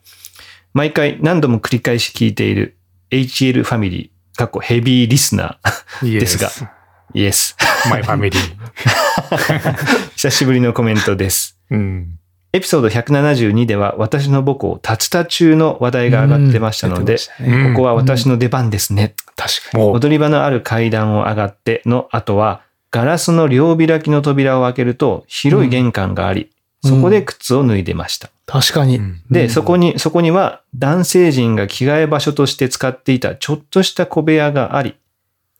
毎回何度も繰り返し聞いている HL ファミリー、かっこヘビーリスナー、ですがイエス。マイファミリー。久しぶりのコメントです。うん。エピソード172では私の母校、タツタ中の話題が上がってましたので、うんここは私の出番ですね。確かに。お踊り場のある階段を上がっての後は、ガラスの両開きの扉を開けると広い玄関があり、うんそこで靴を脱いでました。確かに。うんで、うんそこに、そこには男性陣が着替え場所として使っていたちょっとした小部屋があり、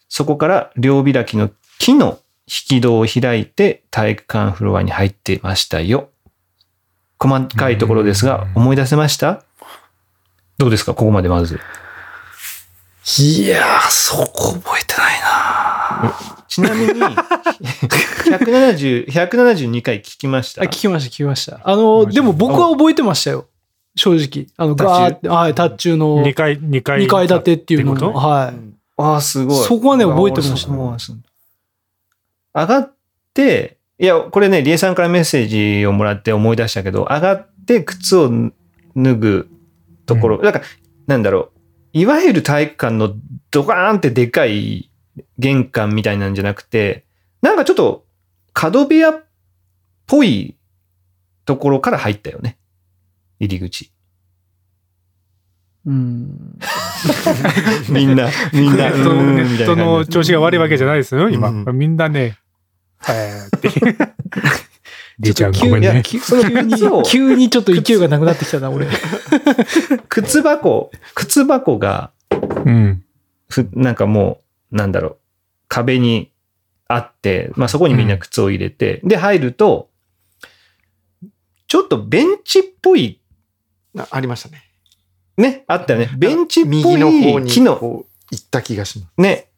そこから両開きの木の引き戸を開いて体育館フロアに入っていましたよ。細かいところですが、思い出せました？どうですか？ここまでまず。いやー、そこ覚えてないなちなみに、170、172回聞きました？あ、聞きました、聞きました。あの、でも僕は覚えてましたよ。正直。あの、ガーって、はい、タッチューの二階、二階。2階建てっていうのと？はい。ああ、すごい。そこはね覚えてました上がって、いや、これね、リエさんからメッセージをもらって思い出したけど、上がって靴を脱ぐところ、うなんか、なんだろう、いわゆる体育館のドカーンってでかい玄関みたいなんじゃなくて、なんかちょっと角部屋っぽいところから入ったよね。入り口。うん。みんな、みんな、ネットの調子が悪いわけじゃないですよ、今。うんみんなね、はいって。りえちゃん急いやごめんね。急に急にちょっと勢いがなくなってきたな、俺。靴箱、靴箱が、うん。ふなんかもう、なんだろう、壁にあって、まあそこにみんな靴を入れて、で入ると、ちょっとベンチっぽい、なありましたね。ね、あったよね。ベンチっぽ右の方にい木の、こう行った気がします。ね、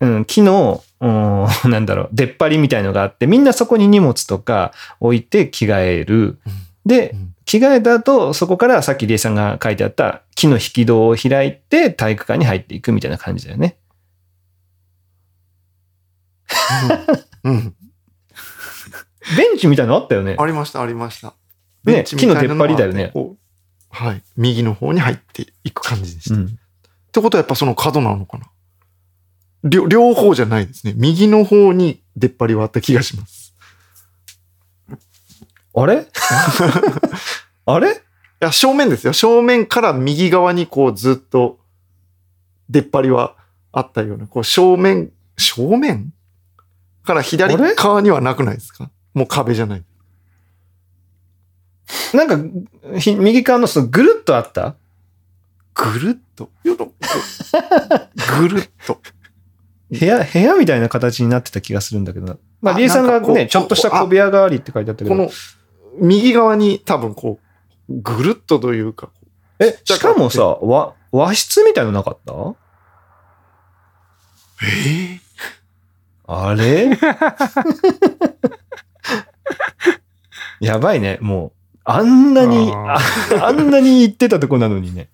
うん、木の、うん なんだろう、出っ張りみたいのがあって、みんなそこに荷物とか置いて着替える。で、うん着替えた後、そこからさっきリエさんが書いてあった木の引き戸を開いて体育館に入っていくみたいな感じだよね。うん。ベンチみたいなのあったよね。ありました、ありました。ねベンチみたいなのが木の出っ張りだよねはい。右の方に入っていく感じでした。っうん。てことはやっぱその角なのかな両両方じゃないですね。右の方に出っ張りはあった気がします。あれ？あれ？いや、正面ですよ。正面から右側にこうずっと出っ張りはあったような、こう正面、正面？から左側にはなくないですか？もう壁じゃない。なんか、ひ右側のそのぐるっとあった？ぐるっと。よろぐるっと。部屋、部屋みたいな形になってた気がするんだけどな。まあ、あリエさんがね、ちょっとした小部屋がありって書いてあったけど。この右側に多分こう、ぐるっとというか、え、しかもさ、和、和室みたいのなかった？えあれ？やばいね、もう。あんなに、あああんなに行ってたとこなのにね。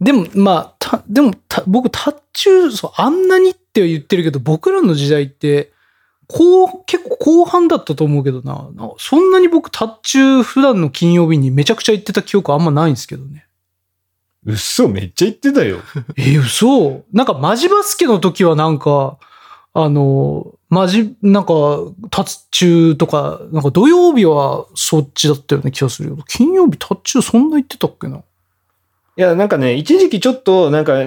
でも、まあ、た、でも、た僕、タッチュー、そう、あんなにって言ってるけど、僕らの時代って、こう、結構後半だったと思うけどな。なそんなに僕、タッチュー普段の金曜日にめちゃくちゃ行ってた記憶あんまないんですけどね。嘘、めっちゃ行ってたよ。え、嘘なんか、マジバスケの時はなんか、あの、マジ、なんか、タッチューとか、なんか土曜日はそっちだったような気がするよ。金曜日タッチューそんな行ってたっけな？いや、なんかね、一時期ちょっと、なんか、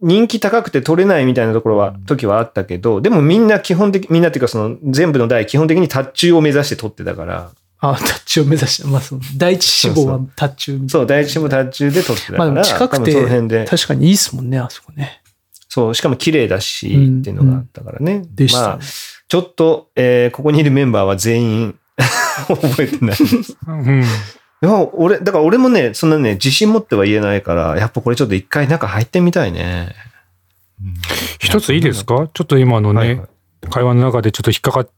人気高くて取れないみたいなところは、時はあったけど、でもみんな基本的、みんなっていうかその全部の代基本的にタッチューを目指して取ってたから、あ、タッチを目指して、まあ、その、第一志望はタッチューみたいそう、第一志望タッチューで取ってたから、まあ近くて確かにいいっすもんね、あそこね。そう、しかも綺麗だし、うんっていうのがあったからね。でしたね。まあ、ちょっと、えーここにいるメンバーは全員 覚えてないです。うん。いや、俺、だから俺もね、そんなね、自信持っては言えないから、やっぱこれちょっと一回中入ってみたいね。一ついいですか？ちょっと今のね、はいはい会話の中でちょっと引っかかっ、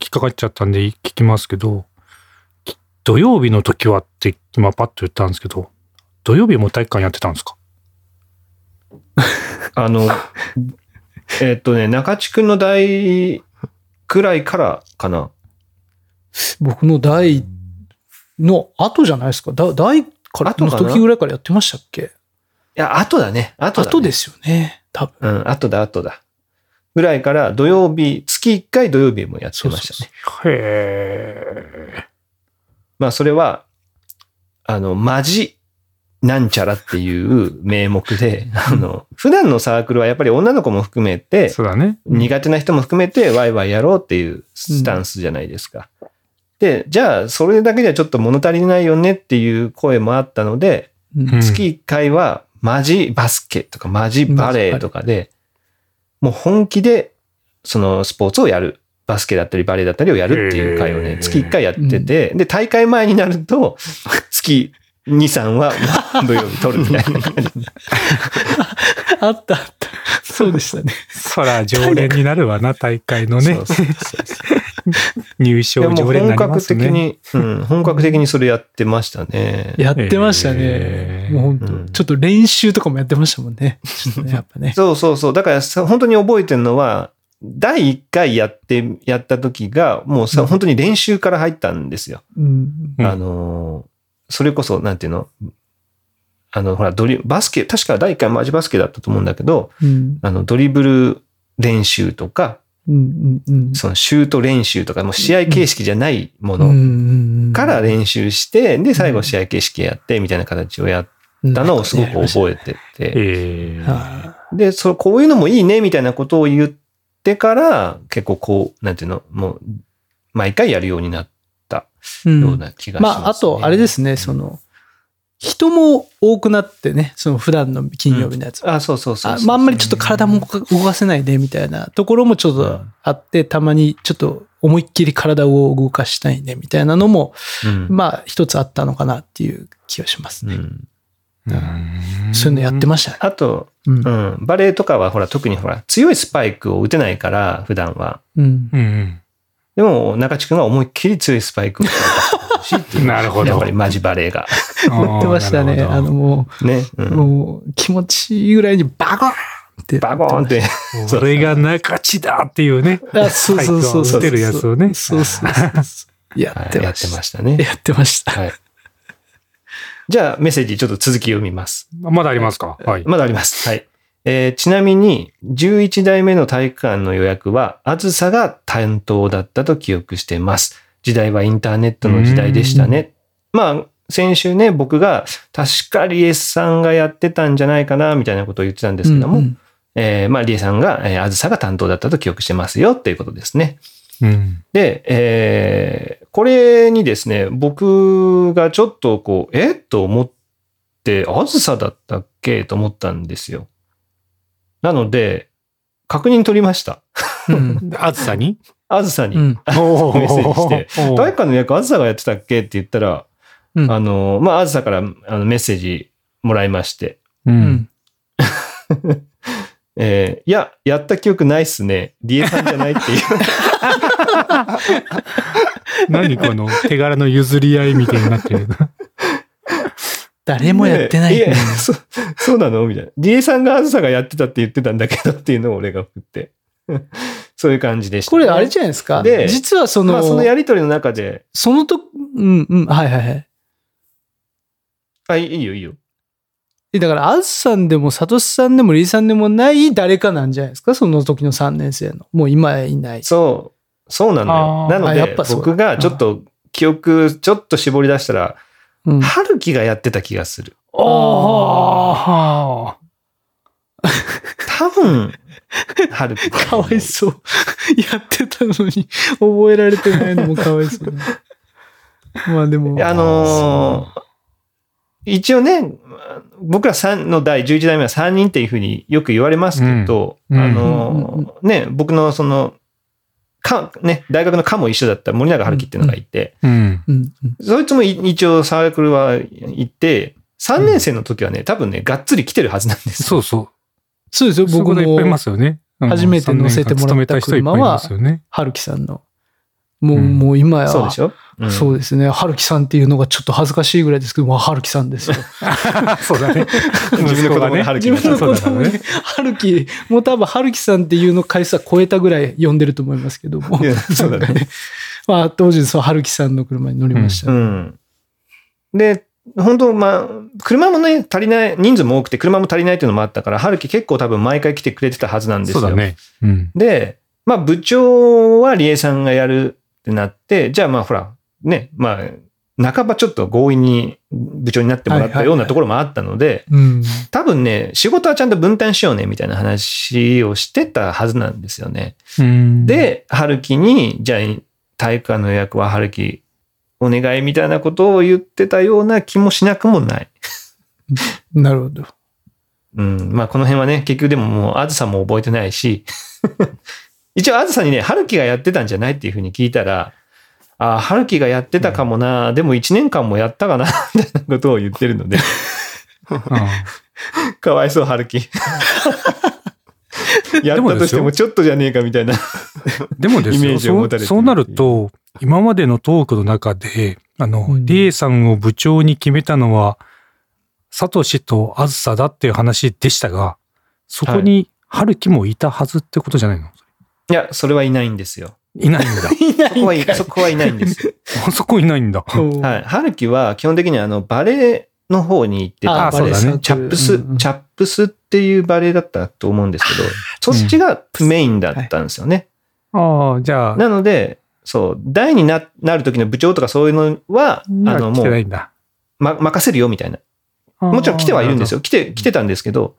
引っかかっちゃったんで聞きますけど、き土曜日の時はって今パッと言ったんですけど、土曜日も体育館やってたんですか？あの、えっとね、中地区の代くらいからかな。僕の代の後じゃないですか。だ代からの時ぐらいからやってましたっけ？いや、後だね。後だ、ね。後ですよね。多分。うん、後だ、後だ。ぐらいから土曜日、月1回土曜日もやってましたね。へえ。まあ、それは、あの、マジなんちゃらっていう名目で、あの、普段のサークルはやっぱり女の子も含めて、そうだね。苦手な人も含めてワイワイやろうっていうスタンスじゃないですか。で、じゃあ、それだけじゃちょっと物足りないよねっていう声もあったので、うんうん月1回はマジバスケとかマジバレーとかで、もう本気でそのスポーツをやる。バスケだったりバレーだったりをやるっていう会をね、月1回やってて、で、大会前になると、月2、3は土曜日取るみたいな感じ。あったあった。そうでしたね。そら常連になるわな、大会のねそう。そうそうそう 入賞常連にな本格りますね。的に、うん、本格的にそれやってましたね。やってましたね。えーもう本当、うんちょっと練習とかもやってましたもんね。ね、やっぱね。そうそうそう。だからさ、本当に覚えてるのは、第1回やって、やった時が、もうさ、うん本当に練習から入ったんですよ。うん。うんあのー、それこそ、なんていうの？あの、ほら、ドリ、バスケ、確か第1回マジバスケだったと思うんだけど、うん。あの、ドリブル練習とか、うん。うん。そのシュート練習とか、もう試合形式じゃないもうのん。から練習して、で、最後試合形式やって、みたいな形をやったのをすごく覚えてて、えーはで、そう、こういうのもいいね、みたいなことを言ってから、結構こう、なんていうの、もう、毎回やるようになっような気がします、ねまあ、あと、あれですね、その、人も多くなってね、その普段の金曜日のやつは。あ、そうそうそうそうあまあ、あんまりちょっと体も動かせないでみたいなところもちょっとあって、たまにちょっと思いっきり体を動かしたいねみたいなのも、うん。まあ一つあったのかなっていう気がしますね。うん。うんそういうのやってましたね。あと、うんう。ん、バレーとかはほら、特にほら、強いスパイクを打てないから、普段は。うん。でも、中地君が思いっきり強いスパイクを打ってほしいっていう。なるほどやっぱりマジバレーが。やってましたね。あのもね。うう、ん、もう気持ちいいぐらいにバコーンって。バゴーンって。それが中地だっていうね。あ、そうそうそうそう。打てるやつをね。そうそう。やっ。てましたね。やってました。はい。じゃあ、メッセージちょっと続き読みます。まだありますか？はい。まだあります。はい。えーちなみに、11代目の体育館の予約は、あずさが担当だったと記憶しています。時代はインターネットの時代でしたね。まあ、先週ね、僕が、確かリエさんがやってたんじゃないかな、みたいなことを言ってたんですけども、うんうんえーまあ、リエさんが、えーあずさが担当だったと記憶してますよ、っていうことですね。うん。で、えーこれにですね、僕がちょっとこう、えと思って、あずさだったっけ？と思ったんですよ。なので、確認取りました。うん あずさに？あずさに。うんおメッセージしておー体育館の予約あずさがやってたっけって言ったら、うんあの、まあ、あずさからあのメッセージもらいまして、う。うんん えーいや、やった記憶ないっすね。リエさんじゃないっていう。何この手柄の譲り合いみたいになってる。誰もやってない。ねえやそ そうなの？みたいな。リエさんがあずさがやってたって言ってたんだけどっていうのを俺が送って。そういう感じでした、これあれじゃないですか？で実はその、まあそのやりとりの中で、そのと、うんうん、はいはいはい。あ、いいよいいよ。えだから、あずさんでも、さとしさんでも、りーさんでもない誰かなんじゃないですか？その時の3年生の。もう今はいない。そう、そうなのよ。なので僕がちょっと記憶ちょっと絞り出したら、うん。春樹がやってた気がする。あ多分、春樹。かわいそう。やってたのに、覚えられてないのもかわいそうね。まあでも、あのー一応ね、僕ら3の第11代目は3人っていうふうによく言われますけど、うんあのーね、僕のその、か、ね、大学の科も一緒だった森永春樹っていうのがいて、うん。うんうんそいつもい一応サークルは行って、3年生の時はね、多分ね、がっつり来てるはずなんですよ。そうそう。そうですよ、僕そこでいっぱいいまも、すよね。うん初めて乗せてもらった三年間勤めた人いっぱいいますよね。春樹さんの。もう、うんもう今や、そうでしょ、うんそうですね。春樹さんっていうのがちょっと恥ずかしいぐらいですけど、まあ、春樹さんですよ。そうだね。自分の子春樹自分の子。春樹、もう多分春樹さんっていうの回数は超えたぐらい呼んでると思いますけどもそうだね。まあ、当時、そう、春樹さんの車に乗りました。うん。で、本当まあ、車もね、足りない、人数も多くて車も足りないっていうのもあったから、春樹結構多分毎回来てくれてたはずなんですよ。そうだね。うん。で、まあ部長は理恵さんがやるってなって、じゃあまあほら、ね、まあ、半ばちょっと強引に部長になってもらったようなところもあったので、うん。多分ね、仕事はちゃんと分担しようねみたいな話をしてたはずなんですよね。うん、で、春樹に、じゃあ体育館の予約は春樹お願いみたいなことを言ってたような気もしなくもない。なるほど。うん。まあ、この辺はね、結局でももう、あずさも覚えてないし、一応、あずさにね、春樹がやってたんじゃないっていうふうに聞いたら、ああ、春樹がやってたかもな、でも1年間もやったかな、みたいなことを言ってるので、かわいそう、春樹。やったとしてもちょっとじゃねえかみたいな。でもですイメーよジを持たれてるそう、そうなると、今までのトークの中で、あの、うん。リエさんを部長に決めたのは、サトシとアズサだっていう話でしたが、そこに春樹もいたはずってことじゃないの、いや、それはいないんですよ。いないんだ。いなそこはい、そこはいないんです。あ そこいないんだ。はいはい。春樹は基本的にあの、バレエの方に行ってたあそうだねチャップス、うんうんチャップスっていうバレエだったと思うんですけど、そっちがメインだったんですよね。ああ、じゃあ、なので、そう、大にななる時の部長とかそういうのは、あの、もう。ま、任せるよみたいな。もちろん来てはいるんですよ。よ。来て、来てたんですけど、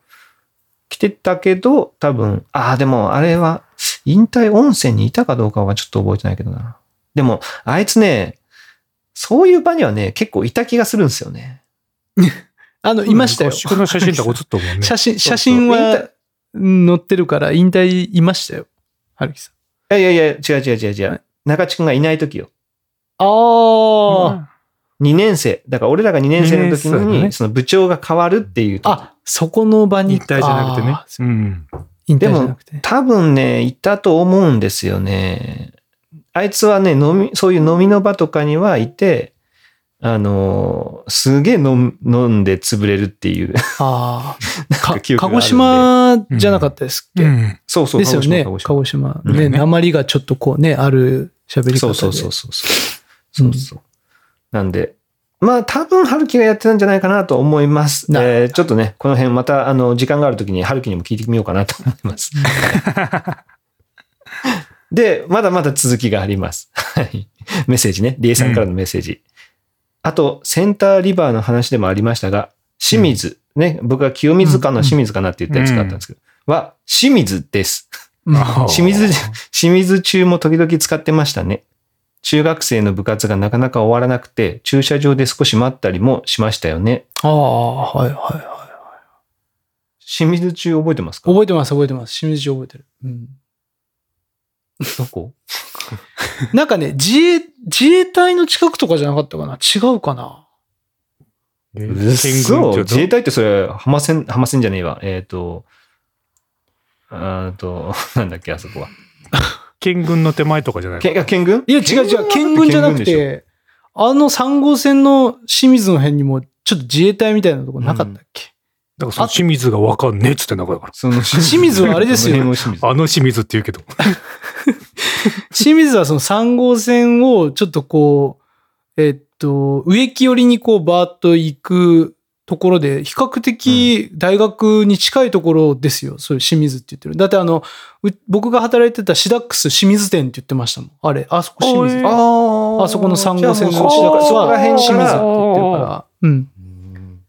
来てたけど、多分、ああ、でもあれは、引退温泉にいたかどうかはちょっと覚えてないけどな。でも、あいつね、そういう場にはね、結構いた気がするんですよね。あの、いましたよ合。宿の写真とか写ったもんね。写真、写真は載ってるから、引退いましたよ。春樹さん。いやいやいや、違う違う違う違う。中地くんがいない時よ。ああ、2年生。だから俺らが2年生の時に、その部長が変わるっていう時。あ、そこの場に。引退じゃなくてねうん。引退でもじゃなくて。多分ね、いたと思うんですよね。あいつはね、飲み、そういう飲みの場とかにはいて、あのーすげえ飲ん飲んで潰れるっていう。あ あ。鹿児島じゃなかったですっけ、うん。そうそう、ですよね。鹿児鹿児島。ね、う鉛がちょっとこうね、ある喋り方で。島そうそうそうそうそう。そうそう。なんで、まあ多分春樹がやってたんじゃないかなと思います。なえーちょっとね、この辺またあの時間がある時に春樹にも聞いてみようかなと思います。で、まだまだ続きがあります。はい。メッセージね。リエさんからのメッセージ。あと、センターリバーの話でもありましたが、清水、ね、僕が清水かの清水かなって言ったやつがあったんですけど、は、清水です。清水、清水中も時々使ってましたね。中学生の部活がなかなか終わらなくて、駐車場で少し待ったりもしましたよね。ああ、はいはいはい。清水中覚えてますか？覚えてます、覚えてます。清水町覚えてる。うん。どこ？なんかね、自衛、自衛隊の近くとかじゃなかったかな？違うかな？えーう県そ軍自衛隊ってそれ、浜線、浜線じゃねえわ。えっ、と、あーと、なんだっけ、あそこは。県軍の手前とかじゃないけあ県軍？いや、違う違う、県軍じゃなくて、あの3号線の清水の辺にも、ちょっと自衛隊みたいなとこなかったっけ、だからその清水がわかんねえっつってんだから。その清水。はあれですよあの清水。って言うけど。清水はその3号線をちょっとこう、えっと、植木寄りにこうバーッと行くところで、比較的大学に近いところですよ。そういう清水って言ってる。だってあの、う僕が働いてたシダックス清水店って言ってましたもん。あれ、あそこ清水。あそこの3号線のシダックスそこらは辺清水って言ってるから。うん。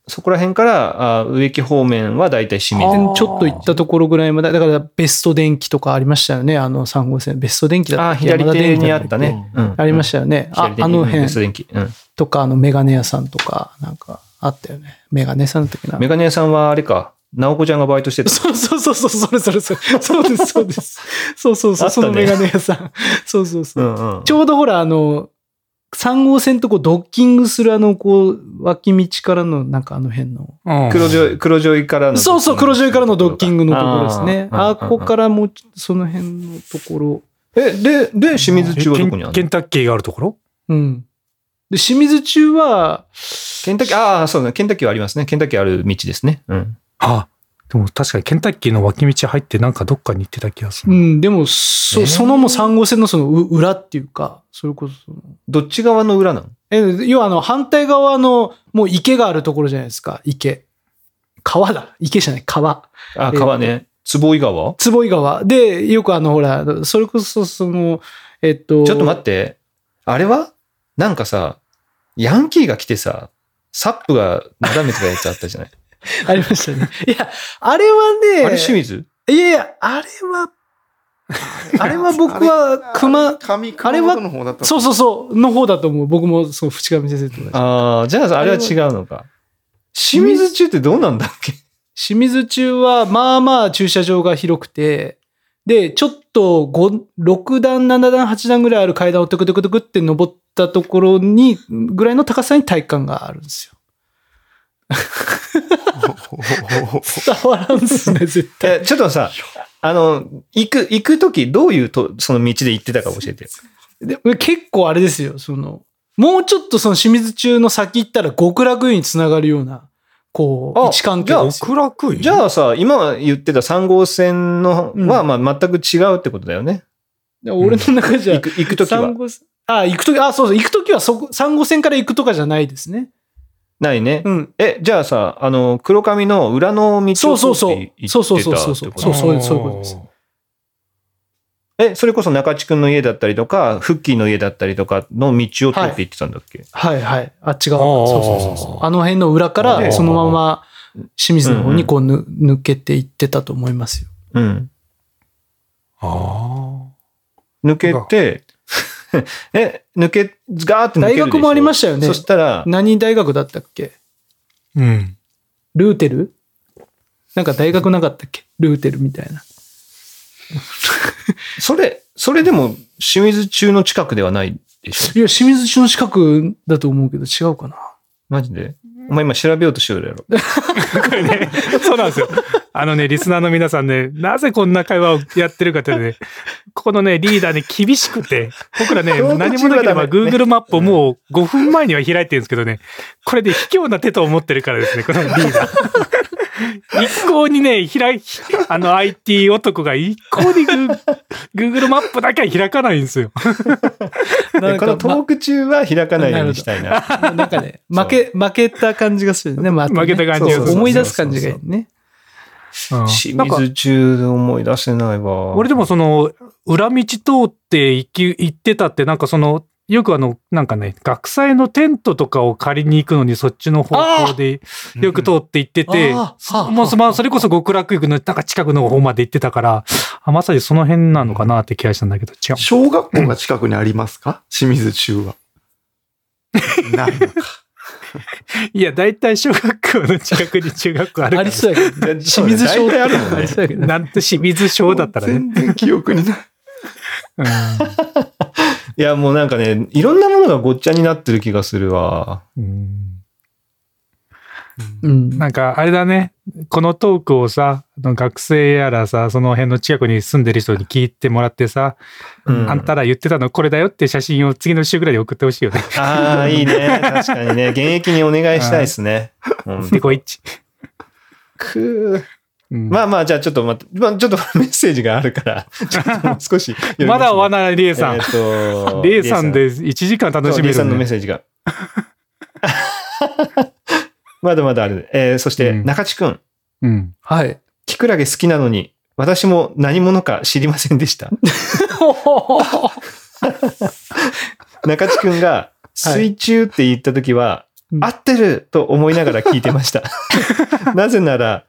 そこら辺から、あ植木方面はだいたい清水。でちょっと行ったところぐらいまで、だからベスト電機とかありましたよね。あの3号線。ベスト電機だったあ、左手にあったね。うんありましたよね。あの辺ベスト電機。うん。とか、あのメガネ屋さんとか、なんかあったよね。メガネ屋さんだったっけな。メガネ屋さんはあれか。直子ちゃんがバイトしてた。そうそうそうそう、それそれそれ。そうです、そうです。そうそうそう、あったねそのメガネ屋さん。そうそうそうう。んうん。ちょうどほら、あの、3号線とこうドッキングするあの、こう、脇道からの、なんかあの辺の。うん黒ジョイ、黒ジョイからの。そうそう、黒ジョイからのドッキングのところですね。あここからもう、その辺のところ。え、で、で、清水中はどこにあるケンのタッキーがあるところ？うん。で、清水中は、ケンタッキー、ああ、そうだ、ケンタッキーはありますね。ケンタッキーある道ですね。うん。あ、でも確かにケンタッキーの脇道入ってなんかどっかに行ってた気がする。うん、でも、そ、えーそのもう3号線のそのう裏っていうか、それこそどっち側の裏なの？え、要はあの、反対側の、もう池があるところじゃないですか、池。川だ。池じゃない、川。あ、え川ね。坪井川？坪井川。で、よくあの、ほら、それこそその、えっと。ちょっと待って。あれは？なんかさ、ヤンキーが来てさ、サップがなだめてたやつあったじゃない？ありましたね。いや、あれはね、あれ清水？いやいや、あれは、あれは僕は熊、上あれはそうそうそう、の方だと思う。僕も、そう、淵上先生と同じ。ああ、じゃああれは違うのか。清水中ってどうなんだっけ？清水中は、まあまあ駐車場が広くて、で、ちょっと5、6段、7段、8段ぐらいある階段をトクトクトクって登ったところに、ぐらいの高さに体育館があるんですよ。伝わらんっすね、絶対。え、ちょっとさ、あの、行く、行くときどういうと、その道で行ってたか教えてよ。で結構あれですよ、その、もうちょっとその清水中の先行ったら極楽湯につながるような、こう、あ位置関係ですよ。極楽院じゃあさ、今言ってた3号線のうんは、まあ全く違うってことだよね。で俺の中じゃ、行く、行くときはあ、行くとき、あ、そうそう、行くときはそこ、3号線から行くとかじゃないですね。ないね。うん。え、じゃあさ、あの、黒髪の裏の道をそうそうそう通って行ってたそうそうそうそうそうそういうことですえ、それこそ中地君の家だったりとか、フッキーの家だったりとかの道を通って行ってたんだっけ、はいはい。あっち側。そうそうそうそう。あの辺の裏からそのまま清水の方にこうぬ抜けていってたと思いますよ。うん。あ抜けて、え、抜け、ガーって抜けるでしょ？大学もありましたよねそしたら、何大学だったっけ？あ。うん。ルーテル？なんか大学なかったっけ？ルーテルみたいな。それ、それでも清水中の近くではないでしょ？いや、清水市の近くだと思うけど違うかな。マジで？お前今調べようとしようやろ。これね、そうなんですよ。あのね、リスナーの皆さんね、なぜこんな会話をやってるかというとね、ここのね、リーダーね、厳しくて、僕らね、標 何もなければ Google マップをもう5分前には開いてるんですけどね、これで卑怯な手と思ってるからですね、このリーダー。一向にね、開い、あの IT 男が一向にグー Google マップだけは開かないんですよ。なんこのトか、ーク中は開かないようにしたいな。まなんかね、負け、負けた感じがするね。まあ負けた感じがする思い出す感じがいいね。うん清水中で思い出せないわ。俺でもその、裏道通って行き、行ってたって、なんかその、よくあの、なんかね、学祭のテントとかを借りに行くのにそっちの方向でよく通って行ってて、もうそまあそれこそ極楽行くのなんか近くの方まで行ってたから、あまさにその辺なのかなって気がしたんだけど、違う。小学校が近くにありますか？清水中は。ないのか。いや、大体小学校の近くに中学校あるから。ありそうやけどね。清水小あるもんねありそうやけどね。なんて清水小だったらね。全然記憶にない。うんいや、もうなんかね、いろんなものがごっちゃになってる気がするわ。うんうん。なんか、あれだね。このトークをさ、学生やらさ、その辺の近くに住んでる人に聞いてもらってさ、うんあんたら言ってたのこれだよって写真を次の週ぐらいに送ってほしいよね。ああ、いいね。確かにね。現役にお願いしたいですね。うんでこいち。くーうんまあまあ、じゃあちょっと待って、まあ、ちょっと メッセージがあるから、ちょっともう少しまだ終わならない、レイさん。えーと レイさんで1時間楽しめレイさんのるね。メッセージが。まだまだある。えーそして、うん中地くん。。うんはい。キクラゲ好きなのに、私も何者か知りませんでした。中地くんが、水中って言った時は、うん合ってると思いながら聞いてました。なぜなら、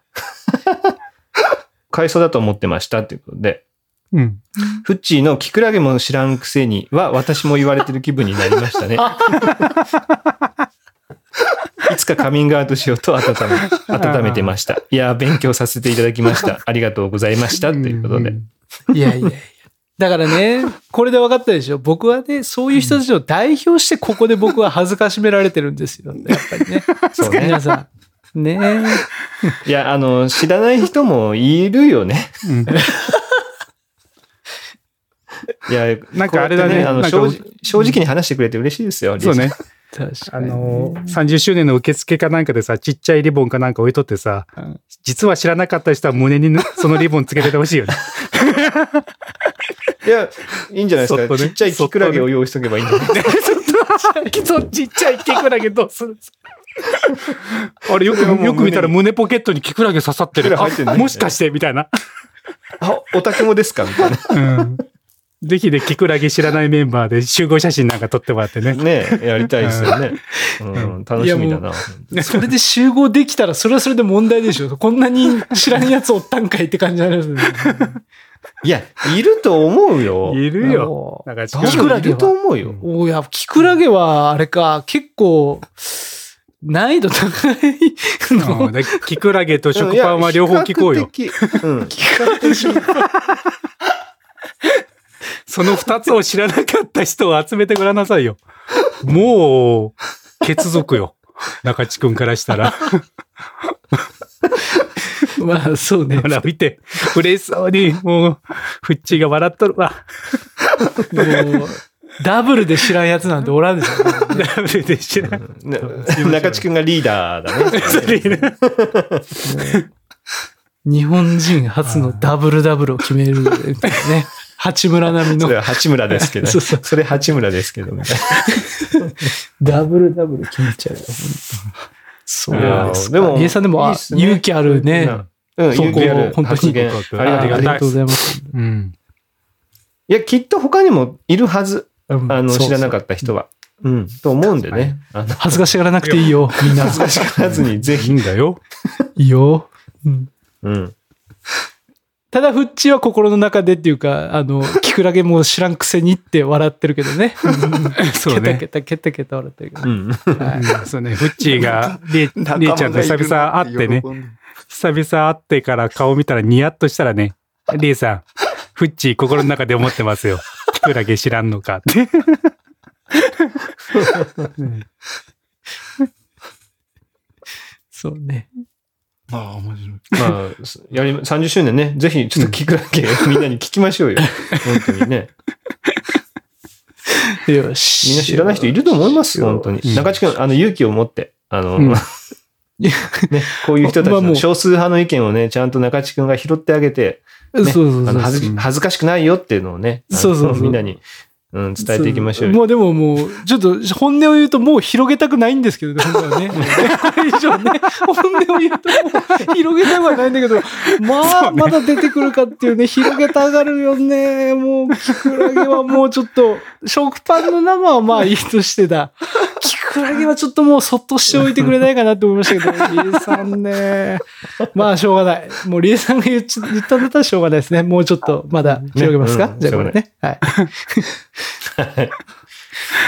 海藻だと思ってましたということで、うん。フッチーのキクラゲも知らんくせには私も言われてる気分になりましたね。いつかカミングアウトしようと温め、温めてました。いや、勉強させていただきました。ありがとうございました。ということで。いやいやいや。だからね、これで分かったでしょ僕はね、そういう人たちを代表してここで僕は恥ずかしめられてるんですよ。やっぱりね。そうね皆さん。ね いや、あの、知らない人もいるよね。うんいや、なんかあれだねこうやってあの正直正直に話してくれて嬉しいですよ。そうね。あの、30周年の受付かなんかでさ、ちっちゃいリボンかなんか置いとってさ、うん実は知らなかった人は胸にねそのリボンつけててほしいよね。いや、いいんじゃないですか。ねちっちゃいキクラゲを用意しとけばいいんじゃないそうちっちゃいキクラゲどうするあれよく、それはもうよく見たら胸ポケットにキクラゲ刺さってる。てんねあもしかしてみたいな。あ、オタクもですかみたいな。うん。ぜひね、キクラゲ知らないメンバーで集合写真なんか撮ってもらってね。ねやりたいですよね。うん、楽しみだな。それで集合できたら、それはそれで問題でしょ。こんなに知らんやつおったんかいって感じになりますよね。いや、いると思うよ。いるよ。なんか多分いると思うよ。おや、キクラゲは、あれか、結構、難易度高いの？うんで キクラゲと食パンは両方聞こうよ。いや。比較的うん。その二つを知らなかった人を集めてごらんなさいよ。もう、血族よ。中地くんからしたら。まあ、そうね。ほら、見て。嬉しそうに、もう、フッチーが笑っとるわ。もう、ダブルで知らんやつなんておらんでしょ。ダブルで知らん。ね中地くんがリーダーだね。日本人初のダブルダブルを決める、ね。八村並みのそれは八村ですけど。そうそうそれ八村ですけど、みたいダブルダブル決めちゃうよ。そな。うですか。でも、リエさんでも、勇気あるね。うん、そこ勇気ある本当に発言。あありがとうございますありがとうございます。うん。いや、きっと他にもいるはず。うんあの、知らなかった人は。うん、と思うんでね。恥ずかしがらなくていいよ、みんな。恥ずかしがらずに、ぜいいひ。んだよ。いいよ。うんうん。ただ、フッチは心の中でっていうか、あの、キクラゲも知らんくせにって笑ってるけどね。そうね。ケタケタケタケタ笑ってるけど。うん。そうね、フッチーが、りえりえちゃんと久々会ってね、久々会ってから顔見たらニヤッとしたらね、りえさん、フッチー心の中で思ってますよ。キクラゲ知らんのかって。そうね。ああ、面白い。まあ、やり、30周年ね、ぜひちょっと聞くだけみんなに聞きましょうよ。本当にね。よし。みんな知らない人いると思いますよ、本当に。うん中地君、あの、勇気を持って、あの、うんね、こういう人たちの少数派の意見をね、ちゃんと中地君が拾ってあげて、そうそうそうあの恥ずうん恥ずかしくないよっていうのをね、そうそうみんなに、うん、伝えていきましょうよ。もう。でももう、ちょっと本音を言うともう広げたくないんですけどね、本当はね。これ以上ね、本音を言うともう広げたくはないんだけど、まあ、まだ出てくるかっていうね、広げたがるよね。もう、キクラゲはもうちょっと、食パンの生はまあいいとしてだ。キクラゲはちょっともうそっとしておいてくれないかなって思いましたけど、リエさんね。まあ、しょうがない。もうリエさんが言っち言ったんだったらしょうがないですね。もうちょっと、まだ広げますか、ねうんじゃあこれね。はい。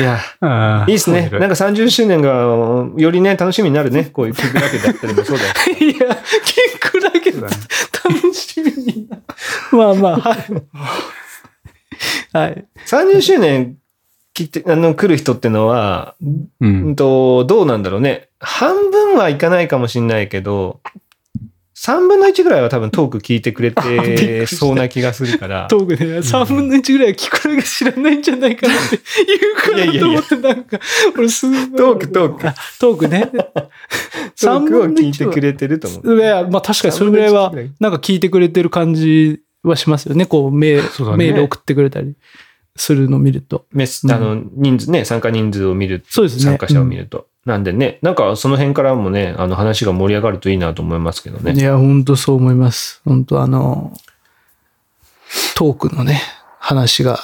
いや、ああいいですね。なんか30周年が、よりね、楽しみになるね。こういう曲だけだったりもそうだよ。いや、キクラゲ楽しみにな。まあまあ、はい。はい。30周年来て、あの、来る人ってのは、う。うんんと、どうなんだろうね。半分はいかないかもしれないけど、3分の1ぐらいは多分トーク聞いてくれて そうな気がするから。トークで3分の1ぐらいはキクラゲ知らないんじゃないかなって言うかなと思って、なんか、俺すごい。トークトークあ。トークね。トークを聞いてくれれてると思う。いや、まあ確かにそれぐらいは3分の1ぐらい、なんか聞いてくれてる感じはしますよね。こう、ねメール送ってくれたりするのを見ると。メス、うんあの、人数ね、参加人数を見る。そうですね参加者を見ると。なんでね、なんかその辺からもね、あの話が盛り上がるといいなと思いますけどね。いや、本当そう思います。本当あの、トークのね、話が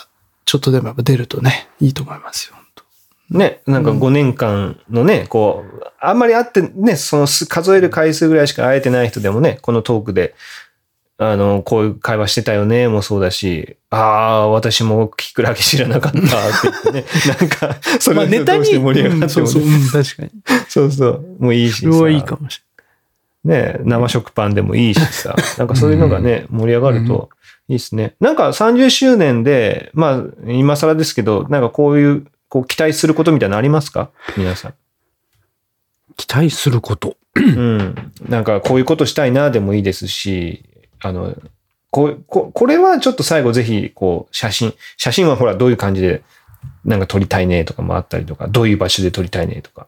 ちょっとでもやっぱ出るとね、いいと思いますよ。ね、なんか5年間のね、こう、あんまり会ってね、その数数える回数ぐらいしか会えてない人でもね、このトークで、あの、こういう会話してたよね、もそうだし、ああ、私もキクラゲ知らなかったって言ってね。なんか、そまあれネタに、盛り上がってもそうそう、うん確かに。そうそう。もういいしさ。それはいいかもしね、生食パンでもいいしさ。なんかそういうのがね、盛り上がるといいですね。なんか30周年で、まあ、今更ですけど、なんかこういう、こう期待することみたいなのありますか？皆さん。期待すること。うん。なんかこういうことしたいなでもいいですし、あの、こうここれはちょっと最後ぜひ、こう、写真、写真はほらどういう感じで、なんか撮りたいねとかもあったりとか、どういう場所で撮りたいねとか。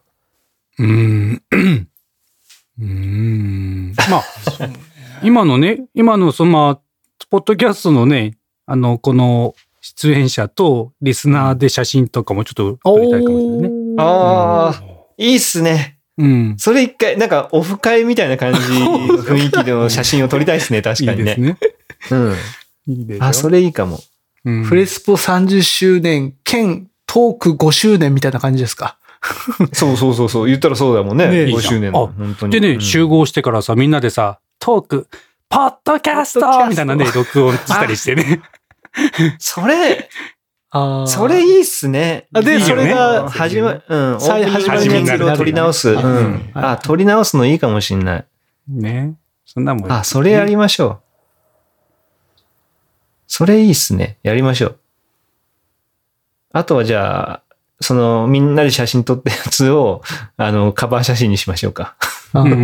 うーん。うーん。まあ、今のね、今のその、まあ、ポッドキャストのね、あの、この出演者とリスナーで写真とかもちょっと撮りたいかもしれないね。ああ、いいっすね。うん。それ一回、なんかオフ会みたいな感じ、雰囲気での写真を撮りたいですね、確かにね。いいですね。うん。いいでしょあ、それいいかも。うんフレスポ30周年兼トーク5周年みたいな感じですか？そうそうそうそう。言ったらそうだもんね。ね5周年の。あ本当に。でね、うん集合してからさ、みんなでさ、トーク、ポッドキャストみたいなね、録音したりしてね。それ、あそれいいっすね。あでいいよねそれが始ま、うん。最始ま始りのやつを取り直す。ううんん。あ、取り直すのいいかもしんない。ね。そんなもん。あ、それやりましょう。それいいっすね。やりましょう。あとはじゃあ、その、みんなで写真撮ったやつを、あの、カバー写真にしましょうか。あうんう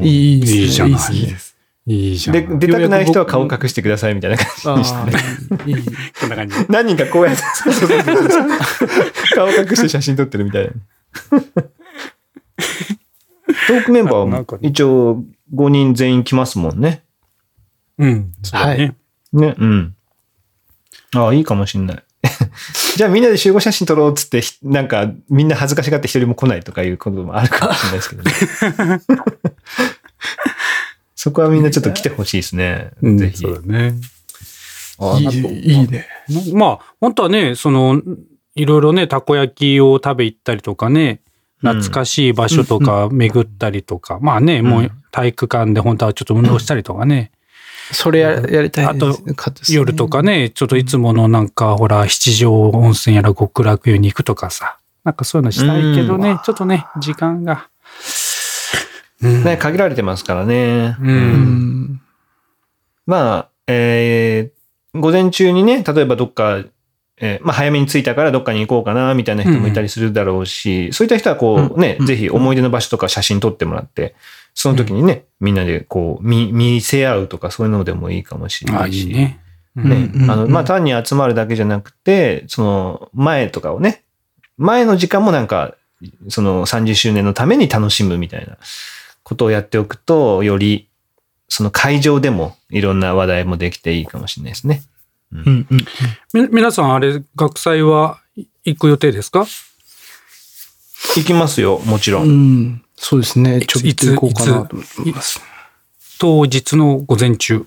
ん。いいですね。いいじゃないいですねいいじゃん。で、出たくない人は顔隠してくださいみたいな感じにしてあね。ーいいいいこんな感じ。何人かこうやって、顔隠して写真撮ってるみたいな。トークメンバーも一応5人全員来ますもんね。うん。そうだね。ね。うん。ああ、いいかもしんない。じゃあみんなで集合写真撮ろうっつって、ひなんかみんな恥ずかしがって一人も来ないとかいうこともあるかもしれないですけどね。そこはみんなちょっと来てほしいですね。うん。ぜひ。そうだね。あいいいいね。まあ、本当はね、その、いろいろね、たこ焼きを食べ行ったりとかね、懐かしい場所とか巡ったりとか、まあね、もう体育館で本当はちょっと運動したりとかね、それややりたいあと夜とかね、ちょっといつものなんか、ほら、七条温泉やら極楽湯に行くとかさ、なんかそういうのしたいけどね、ちょっとね、時間が。うんね、限られてますからね。う。うんん。まあ、えー、午前中にね、例えばどっか、えーまあ早めに着いたからどっかに行こうかな、みたいな人もいたりするだろうし、そういった人はこうね、うんぜひ思い出の場所とか写真撮ってもらって、その時にね、みんなでこう、見、見せ合うとかそういうのでもいいかもしれあ、ないし。いいね。あの、まあ単に集まるだけじゃなくて、その前とかをね、前の時間もなんか、その30周年のために楽しむみたいなことをやっておくと、より、その会場でもいろんな話題もできていいかもしれないですね。うんうんみ、皆さん、あれ、学祭は行く予定ですか？行きますよ、もちろ。うんん。そうですね。ちょびっと行こうかなと思います。当日の午前中。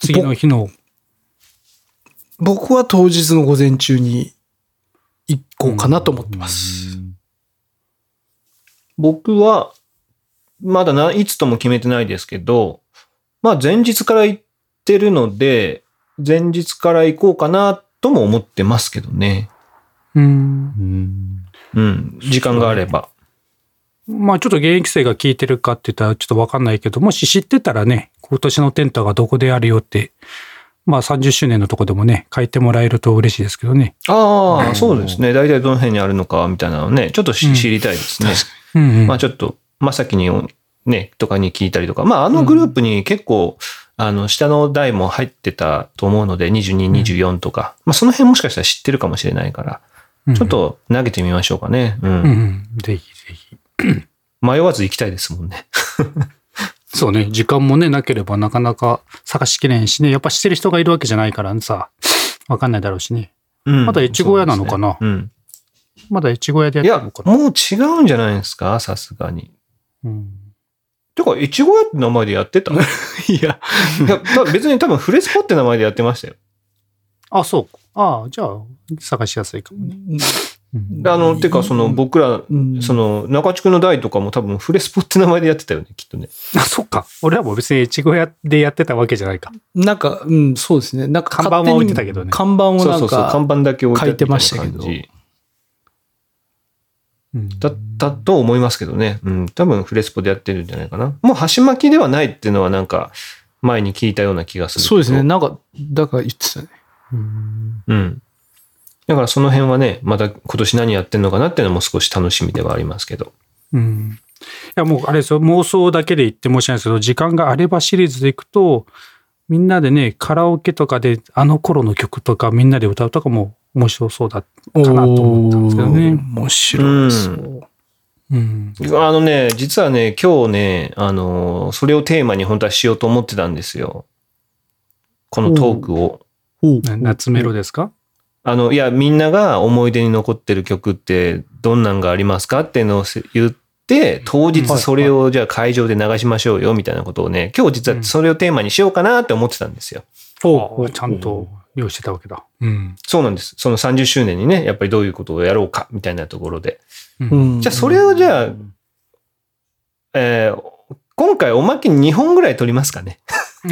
次の日の、僕は当日の午前中に行こうかなと思ってます。僕は、まだな、いつとも決めてないですけど、まあ前日から行ってるので、前日から行こうかなとも思ってますけどね。うん。うん、時間があれば。まあちょっと現役生が聞いてるかって言ったらちょっとわかんないけど、もし知ってたらね、今年のテントがどこであるよって、まあ30周年のとこでもね、書いてもらえると嬉しいですけどね。ああ、そうですね。大体どの辺にあるのかみたいなのね、ちょっとしうん知りたいですね。うん、うん。まあちょっと、まさきにね、とかに聞いたりとか、まああのグループに結構、あの、下の台も入ってたと思うので、22、24とか、まあその辺もしかしたら知ってるかもしれないから、うんちょっ、と投げてみましょうかね。うん。うん、うん。ぜひぜひ。迷わず行きたいですもんね。そうね、時間もね、なければなかなか探しきれんしね、やっぱ知ってる人がいるわけじゃないからさ、わかんないだろうしね。うんまだ越後屋なのかなそうですねまだ越後屋でやってるのかな。もう違うんじゃないですか？さすがに。うんてか、越後屋って名前でやってた？い いや、や、た別に多分フレスポって名前でやってましたよ。あ、そう。ああ、じゃあ、探しやすいかもね。うんあの、てか、その、僕ら、うんその、中地区の代とかも多分、フレスポって名前でやってたよね、きっとね。あ、そっか。俺らも別に越後屋でやってたわけじゃないか。なんか、うん、そうですね。なんか看板は置いてたけどね看板をなんそうそうそう、看か、板だけ置いてあ書いてましたけどだったと思いますけどね。うん、多分、フレスポでやってるんじゃないかな。もう、箸巻きではないっていうのは、なんか、前に聞いたような気がする。そうですね。なんか、だから言ってたね。うんうん。だからその辺はね、また今年何やってんのかなっていうのも少し楽しみではありますけど。うん。いや、もうあれですよ、妄想だけで言って申し訳ないですけど、時間があればシリーズでいくと、みんなでね、カラオケとかで、あの頃の曲とかみんなで歌うとかも面白そうだかなと思ったんですけどね。面白いそう。うん。あのね、実はね、今日ね、あの、それをテーマに本当はしようと思ってたんですよ。このトークを。な夏メロですか？あの、いや、みんなが思い出に残ってる曲ってどんなんがありますかっていうのをせ言って、当日それをじゃあ会場で流しましょうよみたいなことをね、今日実はそれをテーマにしようかなって思ってたんですよ。ああちゃんと用意してたわけだ。うん。そうなんです。その30周年にね、やっぱりどういうことをやろうかみたいなところで。うんじゃあそれをじゃあ、えー今回おまけに2本ぐらい撮りますかね。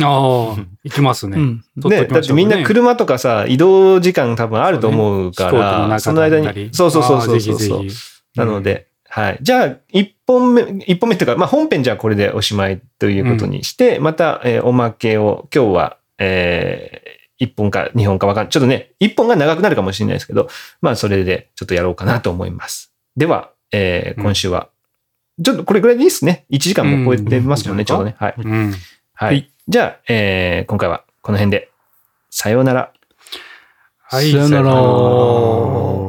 ああ、いきますね。うん。ね、撮っときましょうだってみんな車とかさ、移動時間多分あると思うから、中その間に、そうそうそうそうそうそうぜひぜひ。なので、はい。じゃあ、一本目、一本目っていうか、まあ本編じゃあこれでおしまいということにして、また、えーおまけを、今日は、えー、一本か二本かわかんない。ちょっとね、一本が長くなるかもしれないですけど、まあそれでちょっとやろうかなと思います。では、えー今週は、ちょっとこれぐらいでいいですね。1時間も超えてますもんね、うんちょうどね。はい。うん。はい。じゃあ、えー今回はこの辺で、さようなら。はい。さよならさよなら